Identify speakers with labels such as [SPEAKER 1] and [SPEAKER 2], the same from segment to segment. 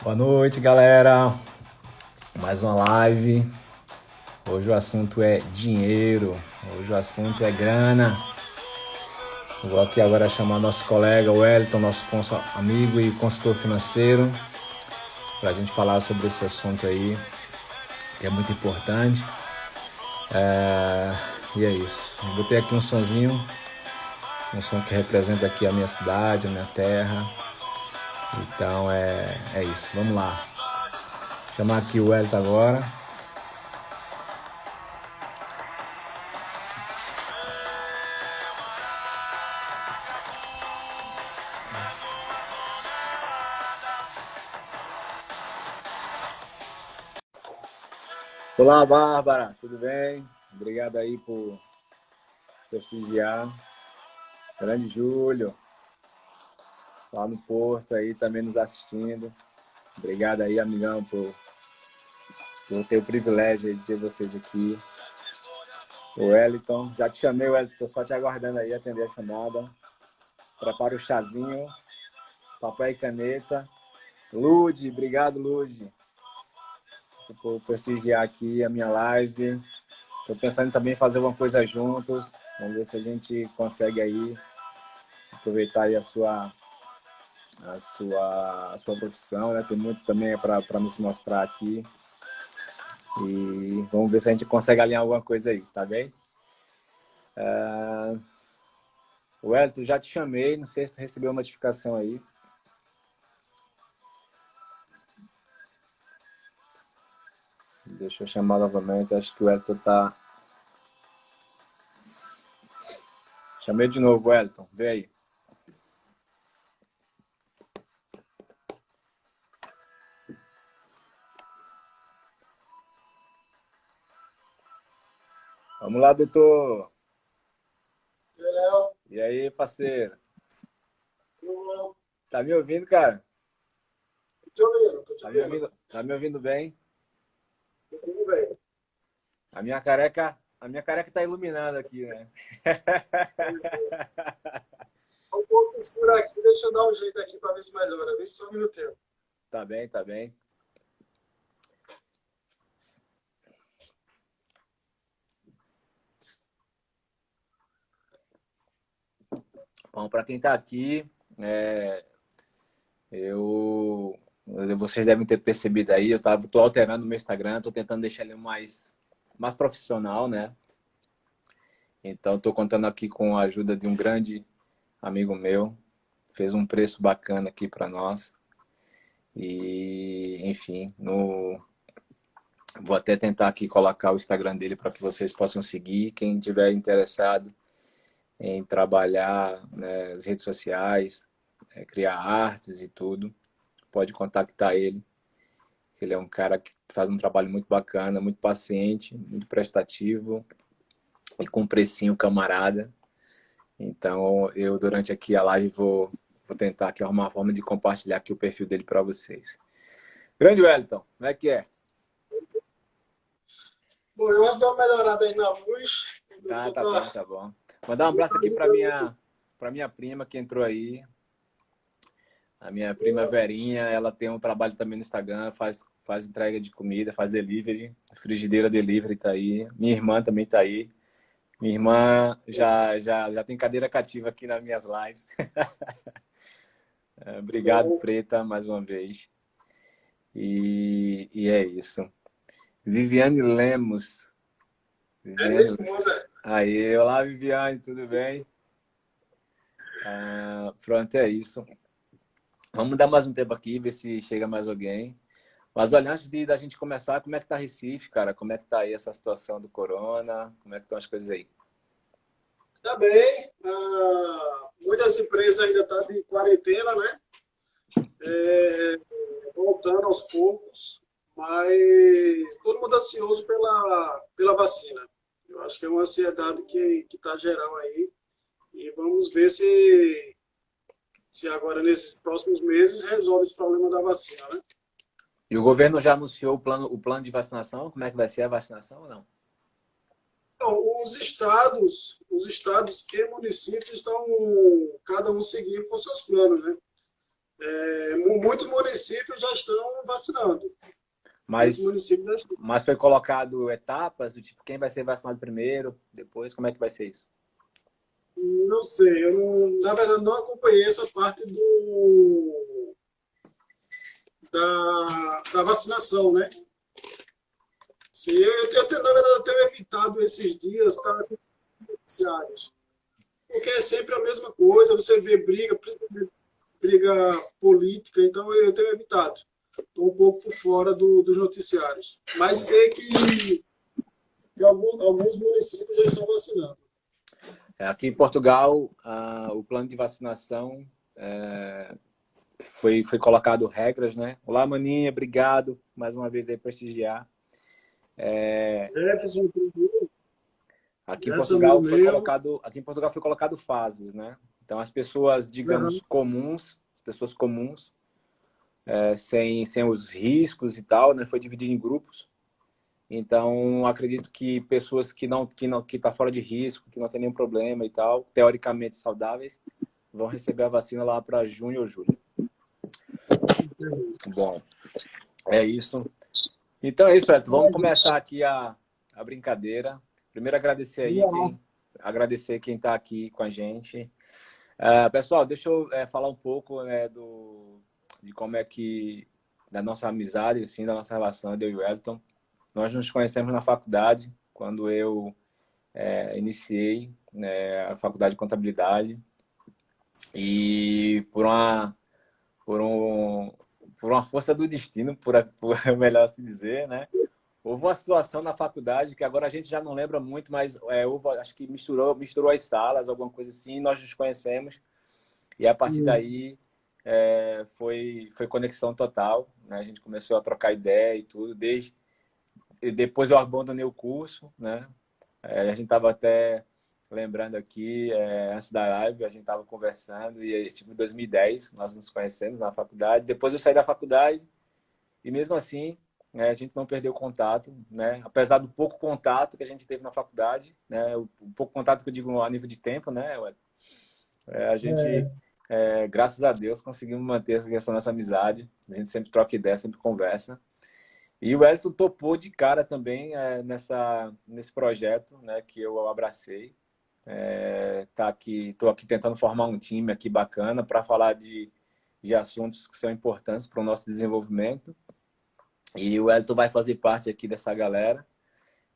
[SPEAKER 1] Boa noite, galera. Mais uma live. Hoje o assunto é dinheiro. Hoje o assunto é grana. Vou aqui agora chamar nosso colega Wellington, nosso amigo e consultor financeiro, para a gente falar sobre esse assunto aí, que é muito importante. É... E é isso. Botei aqui um sonzinho, um som que representa aqui a minha cidade, a minha terra. Então é, é isso. Vamos lá. Chamar aqui o Elton agora. Olá, Bárbara, tudo bem? Obrigado aí por prestigiar. Grande Júlio, lá no Porto aí também nos assistindo. Obrigado aí, amigão, por, por ter o privilégio de ter vocês aqui. O Wellington, já te chamei, Wellington, só te aguardando aí atender a chamada. Prepara o chazinho, papel e caneta. Lude, obrigado, Lude, por prestigiar aqui a minha live. Estou pensando também em fazer uma coisa juntos. Vamos ver se a gente consegue aí aproveitar aí a sua a sua, a sua profissão, né? Tem muito também para nos mostrar aqui. E vamos ver se a gente consegue alinhar alguma coisa aí, tá bem? Uh... O Elton, já te chamei, não sei se tu recebeu uma notificação aí. Deixa eu chamar novamente, acho que o Elton tá... Chamei de novo, Elton, vem aí. Vamos lá, doutor. E aí, parceiro? Tá me ouvindo, cara?
[SPEAKER 2] Tô te ouvindo, tô te
[SPEAKER 1] tá Me ouvindo, tá me ouvindo bem?
[SPEAKER 2] Tô ouvindo bem.
[SPEAKER 1] A minha careca, a minha careca tá iluminando aqui, né?
[SPEAKER 2] um pouco escuro aqui, deixa eu dar um jeito aqui para ver se melhora. Vê se só um minutinho.
[SPEAKER 1] Tá bem, tá bem. Bom, para quem está aqui, é, eu, vocês devem ter percebido aí, eu estou alterando o meu Instagram, estou tentando deixar ele mais, mais profissional, né? Então, estou contando aqui com a ajuda de um grande amigo meu, fez um preço bacana aqui para nós. E, enfim, no... vou até tentar aqui colocar o Instagram dele para que vocês possam seguir. Quem tiver interessado, em trabalhar né, as redes sociais, é, criar artes e tudo, pode contactar ele. Ele é um cara que faz um trabalho muito bacana, muito paciente, muito prestativo e com um precinho camarada. Então, eu durante aqui a live vou, vou tentar aqui arrumar uma forma de compartilhar aqui o perfil dele para vocês. Grande Wellington, como é que é?
[SPEAKER 2] Bom, eu acho que deu uma melhorada aí na luz.
[SPEAKER 1] Tá, tá bom, tá bom. Mandar um abraço aqui para minha, para minha prima que entrou aí. A minha prima Verinha, ela tem um trabalho também no Instagram, faz, faz entrega de comida, faz delivery, frigideira delivery tá aí. Minha irmã também tá aí. Minha irmã já, já, já tem cadeira cativa aqui nas minhas lives. Obrigado, Preta, mais uma vez. E, e é isso. Viviane Lemos.
[SPEAKER 2] Viviane... É esposa.
[SPEAKER 1] Aí, olá Viviane, tudo bem? Ah, pronto, é isso. Vamos dar mais um tempo aqui, ver se chega mais alguém. Mas olha, antes de da gente começar, como é que tá Recife, cara? Como é que tá aí essa situação do corona? Como é que estão as coisas aí?
[SPEAKER 2] Tá bem. Ah, muitas empresas ainda estão tá de quarentena, né? É, voltando aos poucos, mas todo mundo ansioso pela, pela vacina. Eu acho que é uma ansiedade que está geral aí. E vamos ver se, se agora, nesses próximos meses, resolve esse problema da vacina, né?
[SPEAKER 1] E o governo já anunciou o plano, o plano de vacinação? Como é que vai ser a vacinação ou não?
[SPEAKER 2] Então, os estados, os estados e municípios estão cada um seguindo com seus planos, né? É, muitos municípios já estão vacinando.
[SPEAKER 1] Mas, mas foi colocado etapas do tipo quem vai ser vacinado primeiro, depois, como é que vai ser isso?
[SPEAKER 2] Não sei, eu não, na verdade não acompanhei essa parte do da, da vacinação, né? Sim, eu, eu, eu, na verdade, eu tenho evitado esses dias estar noticiários. Porque é sempre a mesma coisa, você vê briga, principalmente briga política, então eu tenho evitado. Estou um pouco por fora do, dos noticiários. Mas sei que, que alguns, alguns municípios já estão vacinando.
[SPEAKER 1] É, aqui em Portugal, o plano de vacinação é, foi, foi colocado regras, né? Olá, Maninha, obrigado mais uma vez aí prestigiar. É, Jefferson, aqui em Portugal foi colocado, aqui em Portugal foi colocado fases, né? Então as pessoas, digamos, uhum. comuns, as pessoas comuns, é, sem, sem os riscos e tal, né? Foi dividido em grupos. Então acredito que pessoas que não que não que tá fora de risco, que não tem nenhum problema e tal, teoricamente saudáveis, vão receber a vacina lá para junho ou julho. Bom, é isso. Então é isso, Elton. Vamos começar aqui a, a brincadeira. Primeiro agradecer aí quem, agradecer quem está aqui com a gente. Uh, pessoal, deixa eu é, falar um pouco né, do, de como é que da nossa amizade, assim, da nossa relação, eu e o Elton. Nós nos conhecemos na faculdade, quando eu é, iniciei né, a faculdade de contabilidade. E por uma, por um, por uma força do destino, por, por melhor se dizer, né? Houve uma situação na faculdade que agora a gente já não lembra muito, mas é, houve, acho que misturou, misturou as salas, alguma coisa assim, nós nos conhecemos. E a partir Isso. daí é, foi, foi conexão total. Né? A gente começou a trocar ideia e tudo. Desde, e depois eu abandonei o curso, né? É, a gente estava até lembrando aqui, é, antes da live, a gente estava conversando e tipo, em 2010 nós nos conhecemos na faculdade. Depois eu saí da faculdade e mesmo assim né, a gente não perdeu contato, né? Apesar do pouco contato que a gente teve na faculdade, né? O, pouco contato que eu digo a nível de tempo, né? É, a gente, é. Graças a Deus, conseguimos manter essa nossa amizade. A gente sempre troca ideia, sempre conversa. E o Elton topou de cara também é, nessa, nesse projeto né, que eu abracei. É, tá aqui, aqui tentando formar um time aqui bacana para falar de, de assuntos que são importantes para o nosso desenvolvimento. E o Elton vai fazer parte aqui dessa galera.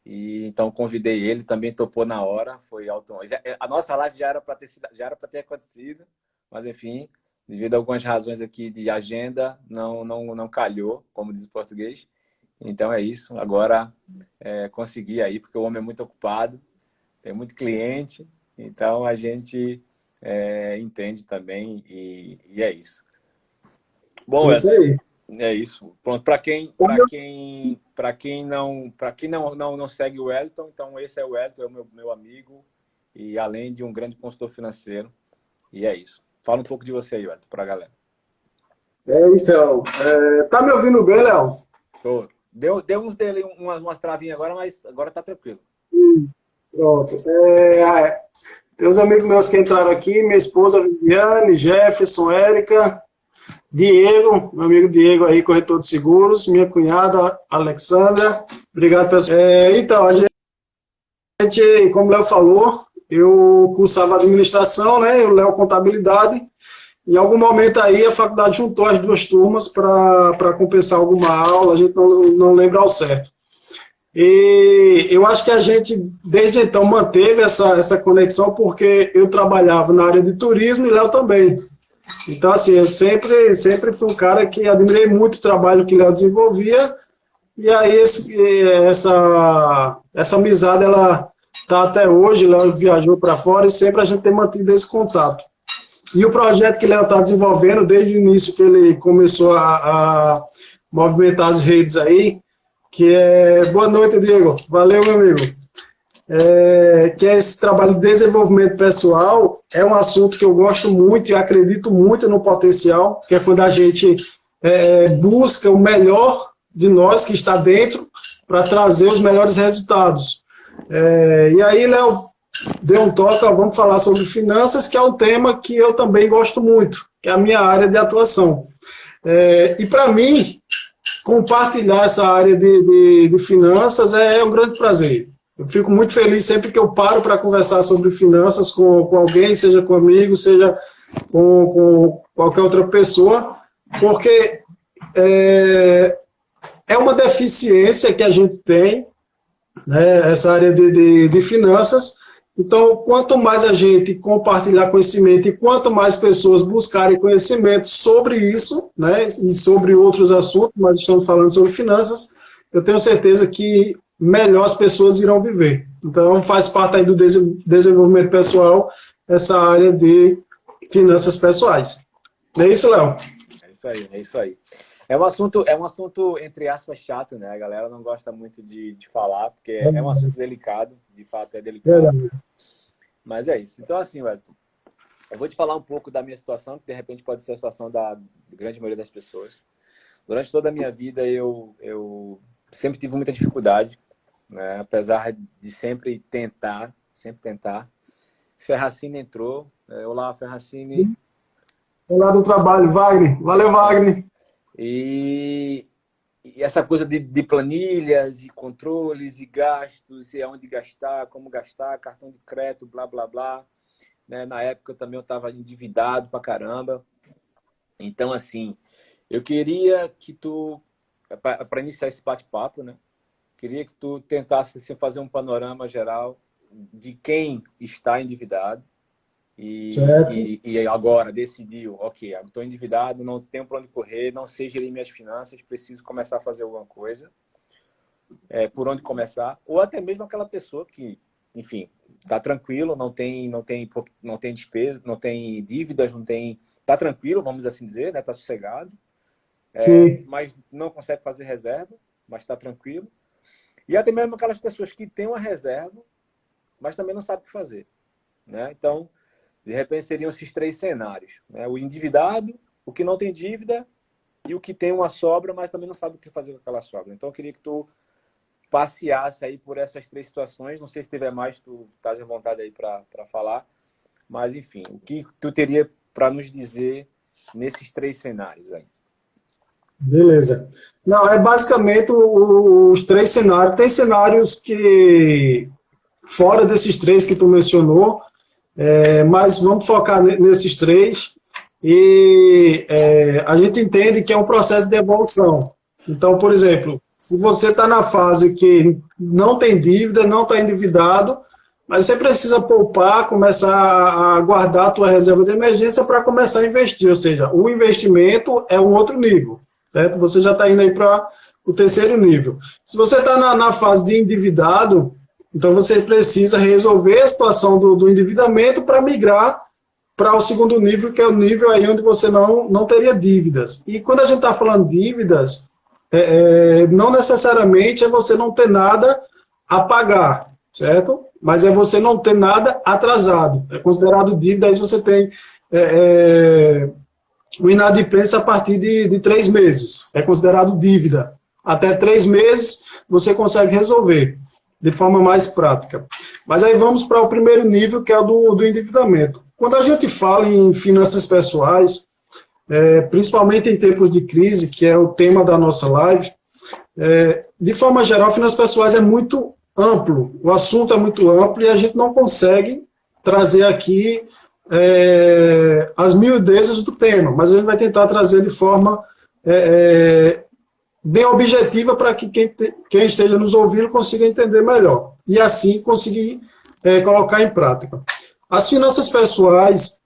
[SPEAKER 1] E então convidei ele, também topou na hora. Foi alto. Já, a nossa live já era para ter já era para ter acontecido, mas enfim, devido a algumas razões aqui de agenda, não não não calhou, como diz o português. Então é isso. Agora é, consegui aí, porque o homem é muito ocupado tem muito cliente, então a gente é, entende também e, e, é isso. Bom, é. É isso. Pronto, para quem, para quem, para quem não, para quem não, não, não segue o Wellington, então esse é o Wellington, é o meu, meu amigo e além de um grande consultor financeiro. E é isso. Fala um pouco de você aí, Wellington, para a galera.
[SPEAKER 2] É, então, é, tá me ouvindo bem, Léo?
[SPEAKER 1] Deu, deu uns dele umas, umas travinhas agora, mas agora tá tranquilo.
[SPEAKER 2] Hum. Pronto. É, tem os amigos meus que entraram aqui, minha esposa Viviane, Jefferson, Érica, Diego, meu amigo Diego aí, corretor de seguros, minha cunhada Alexandra. Obrigado, pessoal. É, então, a gente, como o Léo falou, eu cursava administração, né? Eu Léo contabilidade. Em algum momento aí a faculdade juntou as duas turmas para compensar alguma aula, a gente não, não lembra ao certo. E eu acho que a gente, desde então, manteve essa, essa conexão, porque eu trabalhava na área de turismo e Léo também. Então, assim, eu sempre, sempre fui um cara que admirei muito o trabalho que Léo desenvolvia, e aí esse, essa, essa amizade, ela está até hoje, Léo viajou para fora, e sempre a gente tem mantido esse contato. E o projeto que Léo está desenvolvendo, desde o início que ele começou a, a movimentar as redes aí, que é... Boa noite, Diego. Valeu, meu amigo. É, que é esse trabalho de desenvolvimento pessoal, é um assunto que eu gosto muito e acredito muito no potencial, que é quando a gente é, busca o melhor de nós que está dentro para trazer os melhores resultados. É, e aí, Léo, deu um toque, vamos falar sobre finanças, que é um tema que eu também gosto muito, que é a minha área de atuação. É, e para mim, compartilhar essa área de, de, de finanças é, é, um grande prazer. Eu fico muito feliz sempre que eu paro para conversar sobre finanças com, com alguém, seja comigo, seja com, com qualquer outra pessoa, porque é, é uma deficiência que a gente tem, né, essa área de, de, de finanças, então, quanto mais a gente compartilhar conhecimento e quanto mais pessoas buscarem conhecimento sobre isso, né, e sobre outros assuntos, mas estamos falando sobre finanças, eu tenho certeza que melhor as pessoas irão viver. Então, faz parte aí do desenvolvimento pessoal essa área de finanças pessoais. É isso, Léo?
[SPEAKER 1] É isso aí, é isso aí. É um assunto, é um assunto entre aspas chato, né? A galera não gosta muito de, de falar, porque é, é um assunto delicado, de fato é delicado. Mas é isso. Então, assim, Wellington, eu vou te falar um pouco da minha situação, que de repente pode ser a situação da grande maioria das pessoas. Durante toda a minha vida, eu, eu sempre tive muita dificuldade, né? apesar de sempre tentar, sempre tentar. Ferracini entrou. É, Olá, Ferracini.
[SPEAKER 2] Olá do trabalho, Wagner. Valeu, Wagner.
[SPEAKER 1] E, e essa coisa de, de, planilhas e controles e gastos, e aonde gastar, como gastar, cartão de crédito, blá, blá, blá. Né? Na época também eu estava endividado pra caramba. Então, assim, eu queria que tu, para iniciar esse bate-papo, né? Queria que tu tentasse assim, fazer um panorama geral de quem está endividado, e, e, e, agora decidiu, ok, estou endividado, não tenho para onde correr, não sei gerir minhas finanças, preciso começar a fazer alguma coisa. É, por onde começar? Ou até mesmo aquela pessoa que, enfim, está tranquilo, não tem, não tem, não tem despesa, não tem dívidas, não tem, está tranquilo, vamos assim dizer, né? Está sossegado, é, mas não consegue fazer reserva, mas está tranquilo. E até mesmo aquelas pessoas que têm uma reserva, mas também não sabem o que fazer, né? Então de repente seriam esses três cenários: né? o endividado, o que não tem dívida e o que tem uma sobra, mas também não sabe o que fazer com aquela sobra. Então eu queria que tu passeasse aí por essas três situações. Não sei se tiver mais, tu estás à vontade aí para falar. Mas, enfim, o que tu teria para nos dizer nesses três cenários aí?
[SPEAKER 2] Beleza. Não, é basicamente os três cenários. Tem cenários que, fora desses três que tu mencionou, é, mas vamos focar nesses três. E é, a gente entende que é um processo de evolução. Então, por exemplo, se você está na fase que não tem dívida, não está endividado, mas você precisa poupar, começar a guardar a tua reserva de emergência para começar a investir. Ou seja, o investimento é um outro nível. Certo? Você já está indo aí para o terceiro nível. Se você está na, na fase de endividado, então você precisa resolver a situação do, do endividamento para migrar para o segundo nível, que é o nível aí onde você não, não teria dívidas. E quando a gente está falando dívidas, é, é, não necessariamente é você não ter nada a pagar, certo? Mas é você não ter nada atrasado. É considerado dívida, aí você tem é, é, o inadimplência a partir de, de três meses. É considerado dívida. Até três meses você consegue resolver de forma mais prática. Mas aí vamos para o primeiro nível, que é o do, do endividamento. Quando a gente fala em finanças pessoais, é, principalmente em tempos de crise, que é o tema da nossa live, é, de forma geral, finanças pessoais é muito amplo, o assunto é muito amplo e a gente não consegue trazer aqui é, as miudezas do tema, mas a gente vai tentar trazer de forma é, é bem objetiva para que quem, quem, esteja nos ouvindo consiga entender melhor e assim conseguir é, colocar em prática. As finanças pessoais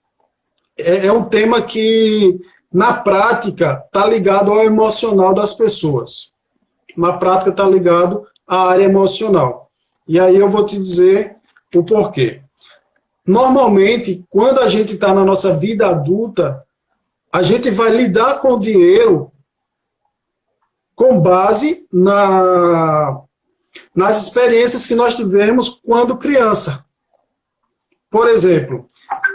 [SPEAKER 2] é, é um tema que, na prática, está ligado ao emocional das pessoas. Na prática, está ligado à área emocional. E aí eu vou te dizer o porquê. Normalmente, quando a gente está na nossa vida adulta, a gente vai lidar com o dinheiro com base na, nas experiências que nós tivemos quando criança. Por exemplo,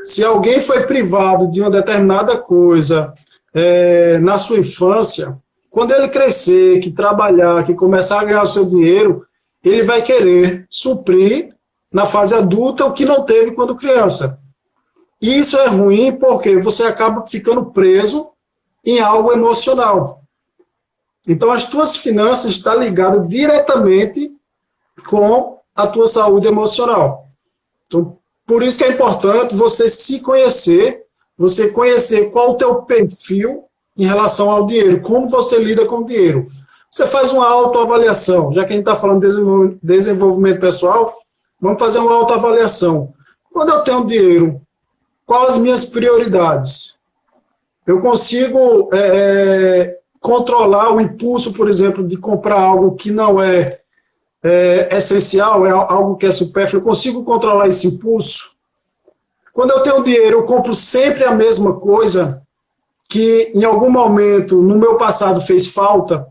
[SPEAKER 2] se alguém foi privado de uma determinada coisa é, na sua infância, quando ele crescer, que trabalhar, que começar a ganhar o seu dinheiro, ele vai querer suprir na fase adulta o que não teve quando criança. E isso é ruim porque você acaba ficando preso em algo emocional. Então, as tuas finanças estão ligadas diretamente com a tua saúde emocional. Então, por isso que é importante você se conhecer, você conhecer qual o teu perfil em relação ao dinheiro, como você lida com o dinheiro. Você faz uma autoavaliação, já que a gente está falando de desenvolvimento pessoal, vamos fazer uma autoavaliação. Quando eu tenho dinheiro, quais as minhas prioridades? Eu consigo é, é, controlar o impulso, por exemplo, de comprar algo que não é, é essencial, é algo que é supérfluo. Eu consigo controlar esse impulso? Quando eu tenho dinheiro, eu compro sempre a mesma coisa que em algum momento no meu passado fez falta.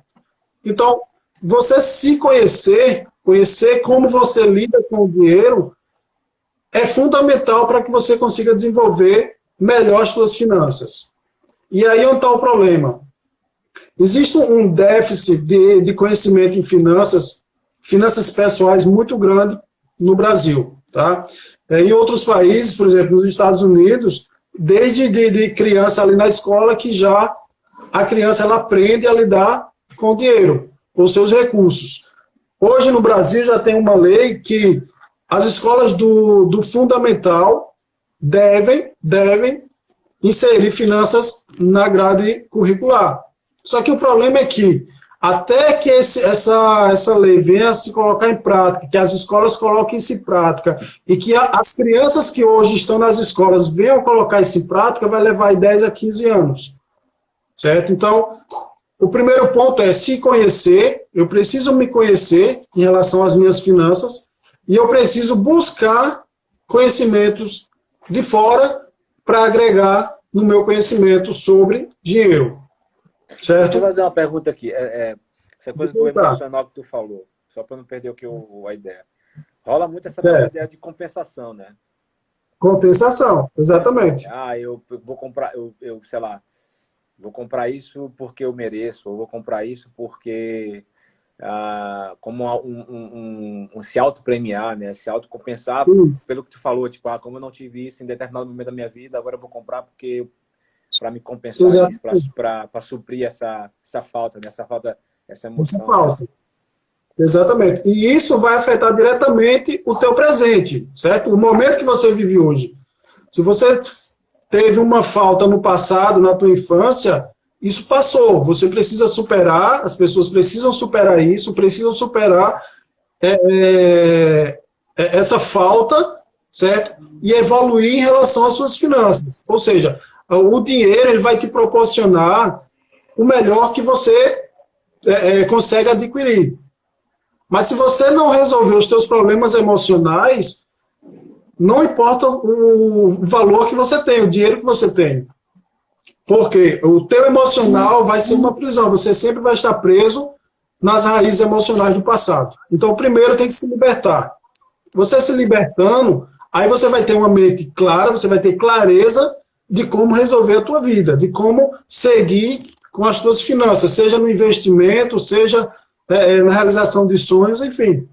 [SPEAKER 2] Então, você se conhecer, conhecer como você lida com o dinheiro, é fundamental para que você consiga desenvolver melhor as suas finanças. E aí onde está o problema? Existe um déficit de, de conhecimento em finanças, finanças pessoais muito grande no Brasil. Tá? É, em outros países, por exemplo, nos Estados Unidos, desde de, de criança ali na escola, que já a criança ela aprende a lidar com o dinheiro, com seus recursos. Hoje no Brasil já tem uma lei que as escolas do, do fundamental devem, devem inserir finanças na grade curricular. Só que o problema é que, até que esse, essa, essa lei venha a se colocar em prática, que as escolas coloquem isso em prática, e que a, as crianças que hoje estão nas escolas venham colocar isso em prática, vai levar 10 a 15 anos. Certo? Então, o primeiro ponto é se conhecer, eu preciso me conhecer em relação às minhas finanças, e eu preciso buscar conhecimentos de fora para agregar no meu conhecimento sobre dinheiro. Certo? Deixa
[SPEAKER 1] eu fazer uma pergunta aqui. É, é, essa coisa do emocional que tu falou, só para não perder o que eu, a ideia. Rola muito essa ideia de compensação, né?
[SPEAKER 2] Compensação, exatamente.
[SPEAKER 1] Ah, eu, eu vou comprar, eu, eu, sei lá, vou comprar isso porque eu mereço, ou vou comprar isso porque ah, como um, um, um, um, se auto-premiar, né? Se autocompensar pelo que tu falou, tipo, ah, como eu não tive isso em determinado momento da minha vida, agora eu vou comprar porque para me compensar, para suprir essa, essa falta, né? essa falta, essa emoção. Essa falta.
[SPEAKER 2] Exatamente. E isso vai afetar diretamente o teu presente, certo? O momento que você vive hoje. Se você teve uma falta no passado, na tua infância, isso passou. Você precisa superar, as pessoas precisam superar isso, precisam superar é, é, é, essa falta, certo? E evoluir em relação às suas finanças. Ou seja, o dinheiro ele vai te proporcionar o melhor que você é, é consegue adquirir. Mas se você não resolver os seus problemas emocionais, não importa o valor que você tem, o dinheiro que você tem. Porque o teu emocional vai ser uma prisão, você sempre vai estar preso nas raízes emocionais do passado. Então, primeiro tem que se libertar. Você se libertando, aí você vai ter uma mente clara, você vai ter clareza de como resolver a tua vida, de como seguir com as tuas finanças, seja no investimento, seja é, é na realização de sonhos, enfim.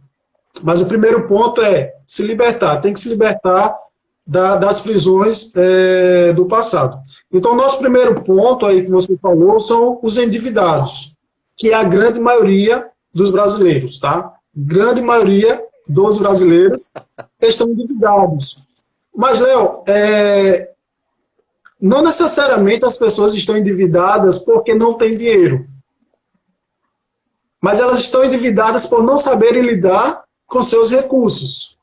[SPEAKER 2] Mas o primeiro ponto é se libertar, tem que se libertar da, das prisões é, do passado. Então, nosso primeiro ponto aí que você falou são os endividados, que é a grande maioria dos brasileiros, tá? Grande maioria dos brasileiros estão endividados. Mas, Léo, é, não necessariamente as pessoas estão endividadas porque não têm dinheiro. Mas elas estão endividadas por não saberem lidar com seus recursos.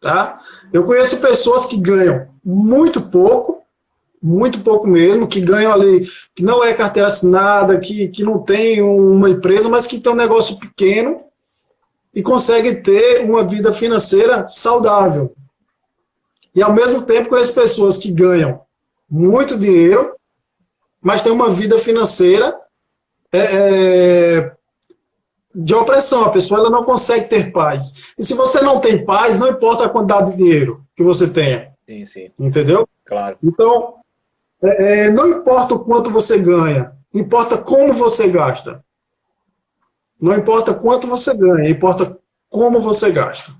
[SPEAKER 2] Tá? Eu conheço pessoas que ganham muito pouco, muito pouco mesmo, que ganham ali, que não é carteira assinada, que, que não tem uma empresa, mas que tem um negócio pequeno e conseguem ter uma vida financeira saudável. E ao mesmo tempo conheço pessoas que ganham muito dinheiro, mas têm uma vida financeira é, é, de opressão. A pessoa ela não consegue ter paz. E se você não tem paz, não importa a quantidade de dinheiro que você tenha.
[SPEAKER 1] Sim, sim.
[SPEAKER 2] Entendeu?
[SPEAKER 1] Claro.
[SPEAKER 2] Então, é, é, não importa o quanto você ganha, importa como você gasta. Não importa quanto você ganha, importa como você gasta.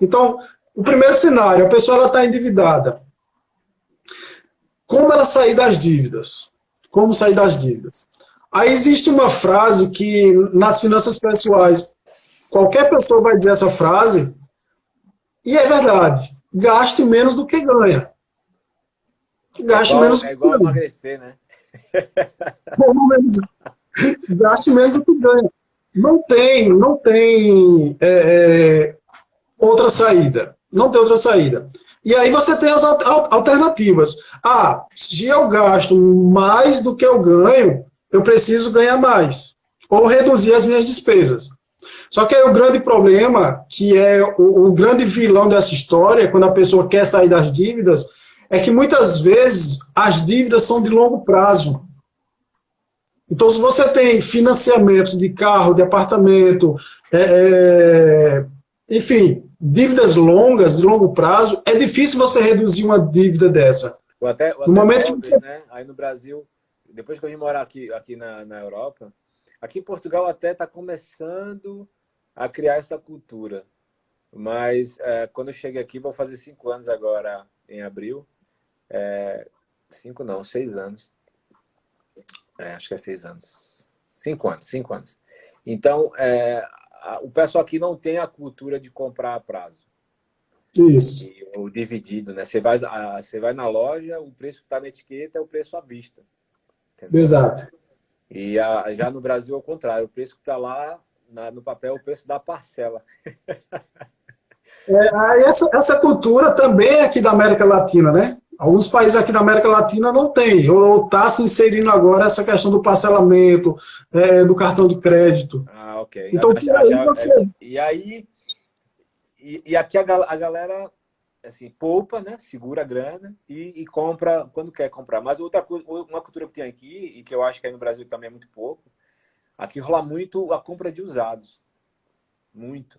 [SPEAKER 2] Então, o primeiro cenário, a pessoa está endividada. Como ela sair das dívidas? Como sair das dívidas? Aí existe uma frase que nas finanças pessoais, qualquer pessoa vai dizer essa frase, e é verdade. Gaste menos do que ganha.
[SPEAKER 1] Gaste é igual, menos do que é igual ganha. emagrecer, né?
[SPEAKER 2] Gaste menos do que ganha. Não tem, não tem é, é, outra saída. Não tem outra saída. E aí você tem as alternativas. Ah, se eu gasto mais do que eu ganho, eu preciso ganhar mais. Ou reduzir as minhas despesas. Só que aí o grande problema, que é o, o grande vilão dessa história, quando a pessoa quer sair das dívidas, é que muitas vezes as dívidas são de longo prazo. Então, se você tem financiamentos de carro, de apartamento, é, é, enfim, dívidas longas, de longo prazo, é difícil você reduzir uma dívida dessa.
[SPEAKER 1] Ou até, ou no momento que você... né? Aí no Brasil, depois que eu vim morar aqui, aqui na, na Europa, aqui em Portugal até está começando a criar essa cultura. Mas é, quando eu cheguei aqui, vou fazer cinco anos agora em abril. É, cinco não, seis anos. É, acho que é seis anos. Cinco anos, cinco anos. Então, é, o pessoal aqui não tem a cultura de comprar a prazo.
[SPEAKER 2] Isso.
[SPEAKER 1] E, ou dividido, né? Você vai, você vai na loja, o preço que está na etiqueta é o preço à vista.
[SPEAKER 2] Entendeu? Exato.
[SPEAKER 1] E a, já no Brasil, ao contrário, o preço que está lá na, no papel o preço da parcela.
[SPEAKER 2] É, essa, essa cultura também é aqui da América Latina, né? Alguns países aqui da América Latina não tem, ou está se inserindo agora essa questão do parcelamento, é, do cartão de crédito.
[SPEAKER 1] Ah, ok. Então, já, aí você... é, e aí, e, e aqui a, a, galera assim, poupa, né? segura a grana e, e, compra quando quer comprar. Mas outra uma cultura que tem aqui, e que eu acho que aí no Brasil também é muito pouco, Aqui rola muito a compra de usados. Muito.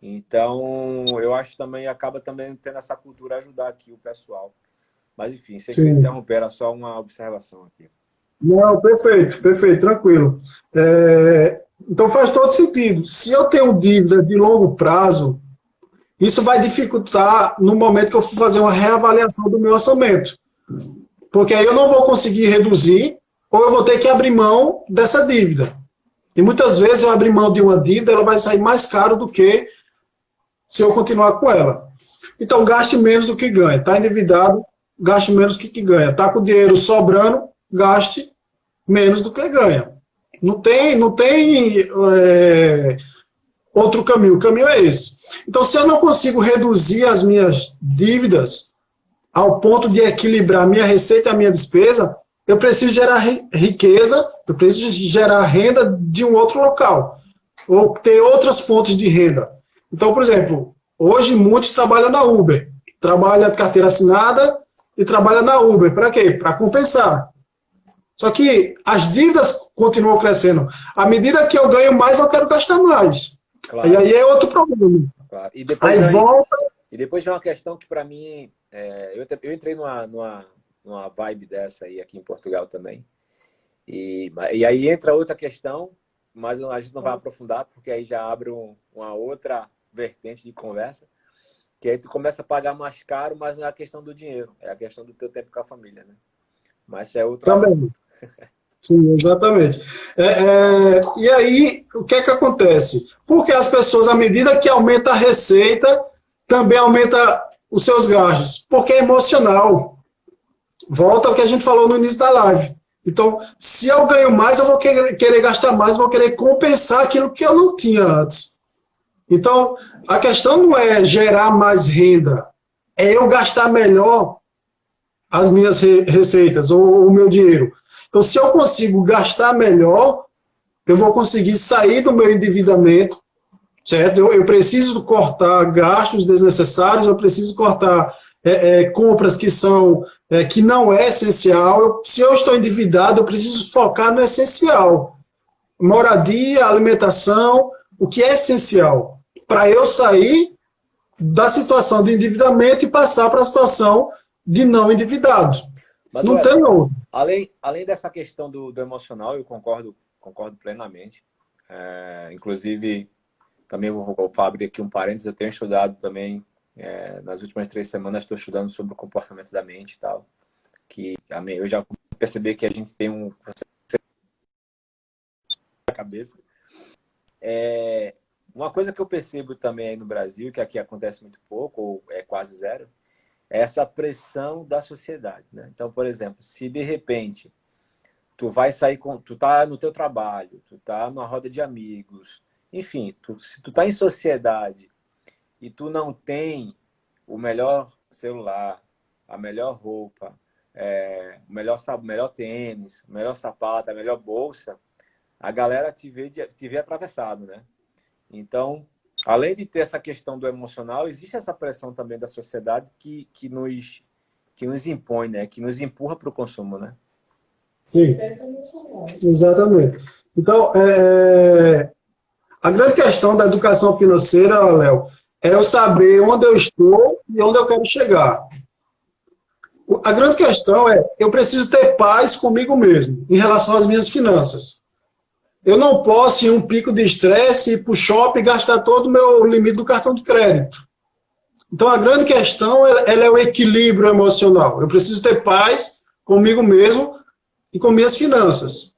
[SPEAKER 1] Então, eu acho também, acaba também tendo essa cultura ajudar aqui o pessoal. Mas, enfim, sem que interromper, era só uma observação aqui.
[SPEAKER 2] Não, perfeito, perfeito, tranquilo. É, então faz todo sentido. Se eu tenho dívida de longo prazo, isso vai dificultar no momento que eu for fazer uma reavaliação do meu orçamento. Porque aí eu não vou conseguir reduzir ou eu vou ter que abrir mão dessa dívida. E muitas vezes eu abrir mão de uma dívida, ela vai sair mais caro do que se eu continuar com ela. Então, gaste menos do que ganha. Está endividado, gaste menos do que ganha. Está com dinheiro sobrando, gaste menos do que ganha. Não tem, não tem é, outro caminho. O caminho é esse. Então, se eu não consigo reduzir as minhas dívidas ao ponto de equilibrar minha receita e a minha despesa, eu preciso gerar riqueza, eu preciso gerar renda de um outro local, ou ter outras fontes de renda. Então, por exemplo, hoje muitos trabalham na Uber, trabalha carteira assinada e trabalha na Uber. Para quê? Para compensar. Só que as dívidas continuam crescendo. À medida que eu ganho mais, eu quero gastar mais. Claro. E aí é outro problema.
[SPEAKER 1] Claro. E depois aí volta. E depois vem uma questão que, para mim, é, eu, eu entrei numa, numa numa vibe dessa aí aqui em Portugal também. E, e aí entra outra questão, mas a gente não vai aprofundar, porque aí já abre um, uma outra vertente de conversa, que aí tu começa a pagar mais caro, mas não é a questão do dinheiro, é a questão do teu tempo com a família, né? Mas é outra
[SPEAKER 2] Também. Sim, exatamente. É, é, e aí, o que é que acontece? Porque as pessoas, à medida que aumenta a receita, também aumenta os seus gastos, porque é emocional. Volta ao que a gente falou no início da live. Então, se eu ganho mais, eu vou querer, querer gastar mais, vou querer compensar aquilo que eu não tinha antes. Então, a questão não é gerar mais renda, é eu gastar melhor as minhas receitas ou o meu dinheiro. Então, se eu consigo gastar melhor, eu vou conseguir sair do meu endividamento, certo? Eu, eu preciso cortar gastos desnecessários, eu preciso cortar é, é, compras que são é, que não é essencial. Eu, se eu estou endividado, eu preciso focar no essencial. Moradia, alimentação, o que é essencial para eu sair da situação de endividamento e passar para a situação de não endividado. Mas, não olha, tem outro.
[SPEAKER 1] Além, além dessa questão do, do emocional, eu concordo, concordo plenamente. É, inclusive, também vou, vou abrir aqui um parênteses, eu tenho estudado também é, nas últimas três semanas estou estudando sobre o comportamento da mente e tal. Que eu já perceber que a gente tem um cabeça. É, uma coisa que eu percebo também aí no Brasil, que aqui acontece muito pouco, ou é quase zero, essa pressão da sociedade. Né? Então, por exemplo, se de repente tu vai sair com. Tu tá no teu trabalho, tu tá numa roda de amigos, enfim, tu, se tu tá em sociedade e tu não tem o melhor celular, a melhor roupa, é, o melhor, melhor tênis, o melhor sapato, a melhor bolsa, a galera te vê, te vê atravessado, né? Então, além de ter essa questão do emocional, existe essa pressão também da sociedade que, que, nos, que nos impõe, né? Que nos empurra para o consumo, né?
[SPEAKER 2] Sim, exatamente. Então, é... a grande questão da educação financeira, Léo, é eu saber onde eu estou e onde eu quero chegar. A grande questão é, eu preciso ter paz comigo mesmo, em relação às minhas finanças. Eu não posso, em um pico de estresse, ir para o shopping e gastar todo o meu limite do cartão de crédito. Então, a grande questão é o equilíbrio emocional. Eu preciso ter paz comigo mesmo e com minhas finanças.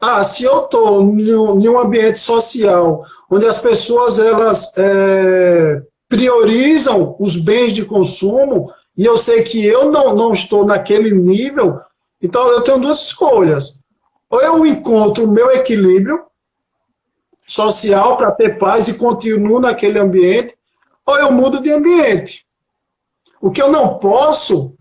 [SPEAKER 2] Ah, se eu estou em um ambiente social onde as pessoas elas é, priorizam os bens de consumo e eu sei que eu não, não estou naquele nível, então eu tenho duas escolhas. Ou eu encontro o meu equilíbrio social para ter paz e continuo naquele ambiente, ou eu mudo de ambiente. O que eu não posso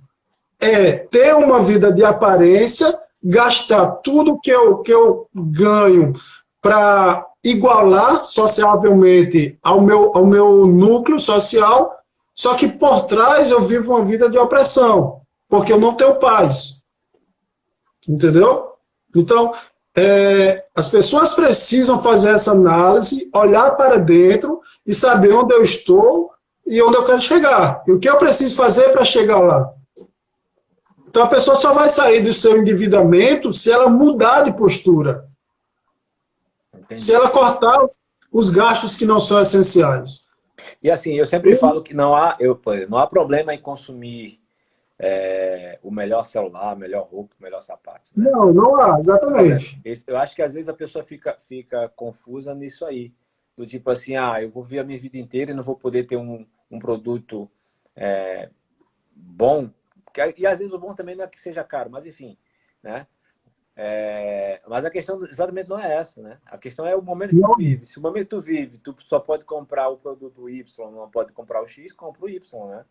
[SPEAKER 2] é ter uma vida de aparência gastar tudo que eu, que eu ganho para igualar sociavelmente ao meu, ao meu núcleo social, só que por trás eu vivo uma vida de opressão, porque eu não tenho paz. Entendeu? Então, é, as pessoas precisam fazer essa análise, olhar para dentro e saber onde eu estou e onde eu quero chegar. E o que eu preciso fazer para chegar lá? Então a pessoa só vai sair do seu endividamento se ela mudar de postura. Entendi. Se ela cortar os gastos que não são essenciais.
[SPEAKER 1] E assim, eu sempre falo que não há, eu, não há problema em consumir é, o melhor celular, a melhor roupa, o melhor sapato.
[SPEAKER 2] Né? Não, não há, exatamente.
[SPEAKER 1] Eu acho que às vezes a pessoa fica, fica confusa nisso aí. Do tipo assim, ah, eu vou ver a minha vida inteira e não vou poder ter um, um produto é, bom e às vezes o bom também não é que seja caro, mas enfim, né? É, mas a questão exatamente não é essa, né? A questão é o momento que tu vive. Se o momento que tu vive, tu só pode comprar o produto Y, não pode comprar o X, compra o Y, né?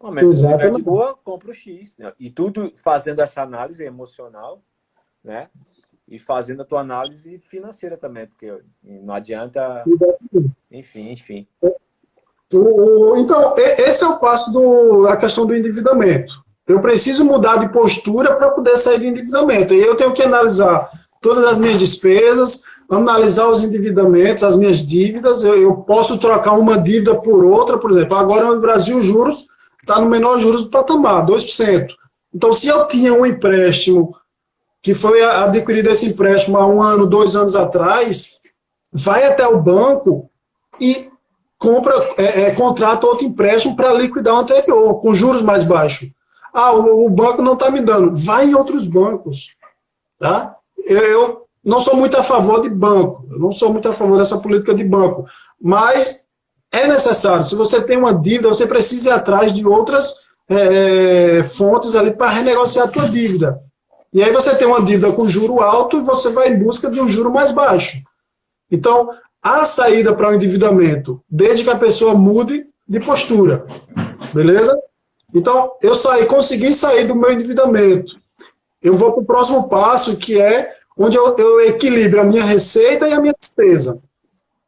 [SPEAKER 1] Que tu de boa, compra o X. Né? E tudo fazendo essa análise emocional, né? E fazendo a tua análise financeira também, porque não adianta... Enfim, enfim.
[SPEAKER 2] Então, esse é o passo do, da questão do endividamento. Eu preciso mudar de postura para poder sair do endividamento. E eu tenho que analisar todas as minhas despesas, analisar os endividamentos, as minhas dívidas. Eu, eu posso trocar uma dívida por outra, por exemplo. Agora no Brasil, os juros está no menor juros do patamar, 2%. Então, se eu tinha um empréstimo que foi adquirido esse empréstimo há um ano, dois anos atrás, vai até o banco e compra, é, é, contrata outro empréstimo para liquidar o anterior, com juros mais baixos. Ah, o, o banco não está me dando. Vai em outros bancos. Tá? Eu, eu não sou muito a favor de banco. Eu não sou muito a favor dessa política de banco. Mas é necessário. Se você tem uma dívida, você precisa ir atrás de outras é, é fontes ali para renegociar a sua dívida. E aí você tem uma dívida com juro alto e você vai em busca de um juro mais baixo. Então, a saída para o endividamento, desde que a pessoa mude de postura. Beleza? Então, eu saí, consegui sair do meu endividamento. Eu vou para o próximo passo, que é onde eu, eu equilibro a minha receita e a minha despesa.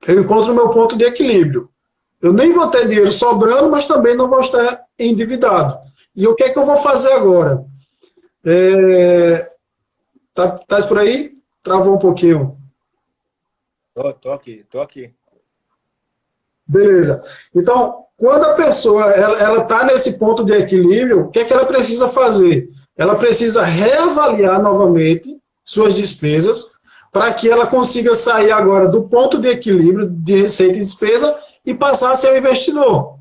[SPEAKER 2] Eu encontro o meu ponto de equilíbrio. Eu nem vou ter dinheiro sobrando, mas também não vou estar endividado. E o que é que eu vou fazer agora? É... Tá, tá por aí? Travou um pouquinho.
[SPEAKER 1] Tô, tô aqui, tô aqui.
[SPEAKER 2] Beleza. Então, quando a pessoa ela está nesse ponto de equilíbrio, o que é que ela precisa fazer? Ela precisa reavaliar novamente suas despesas para que ela consiga sair agora do ponto de equilíbrio de receita e despesa e passar a ser um investidor.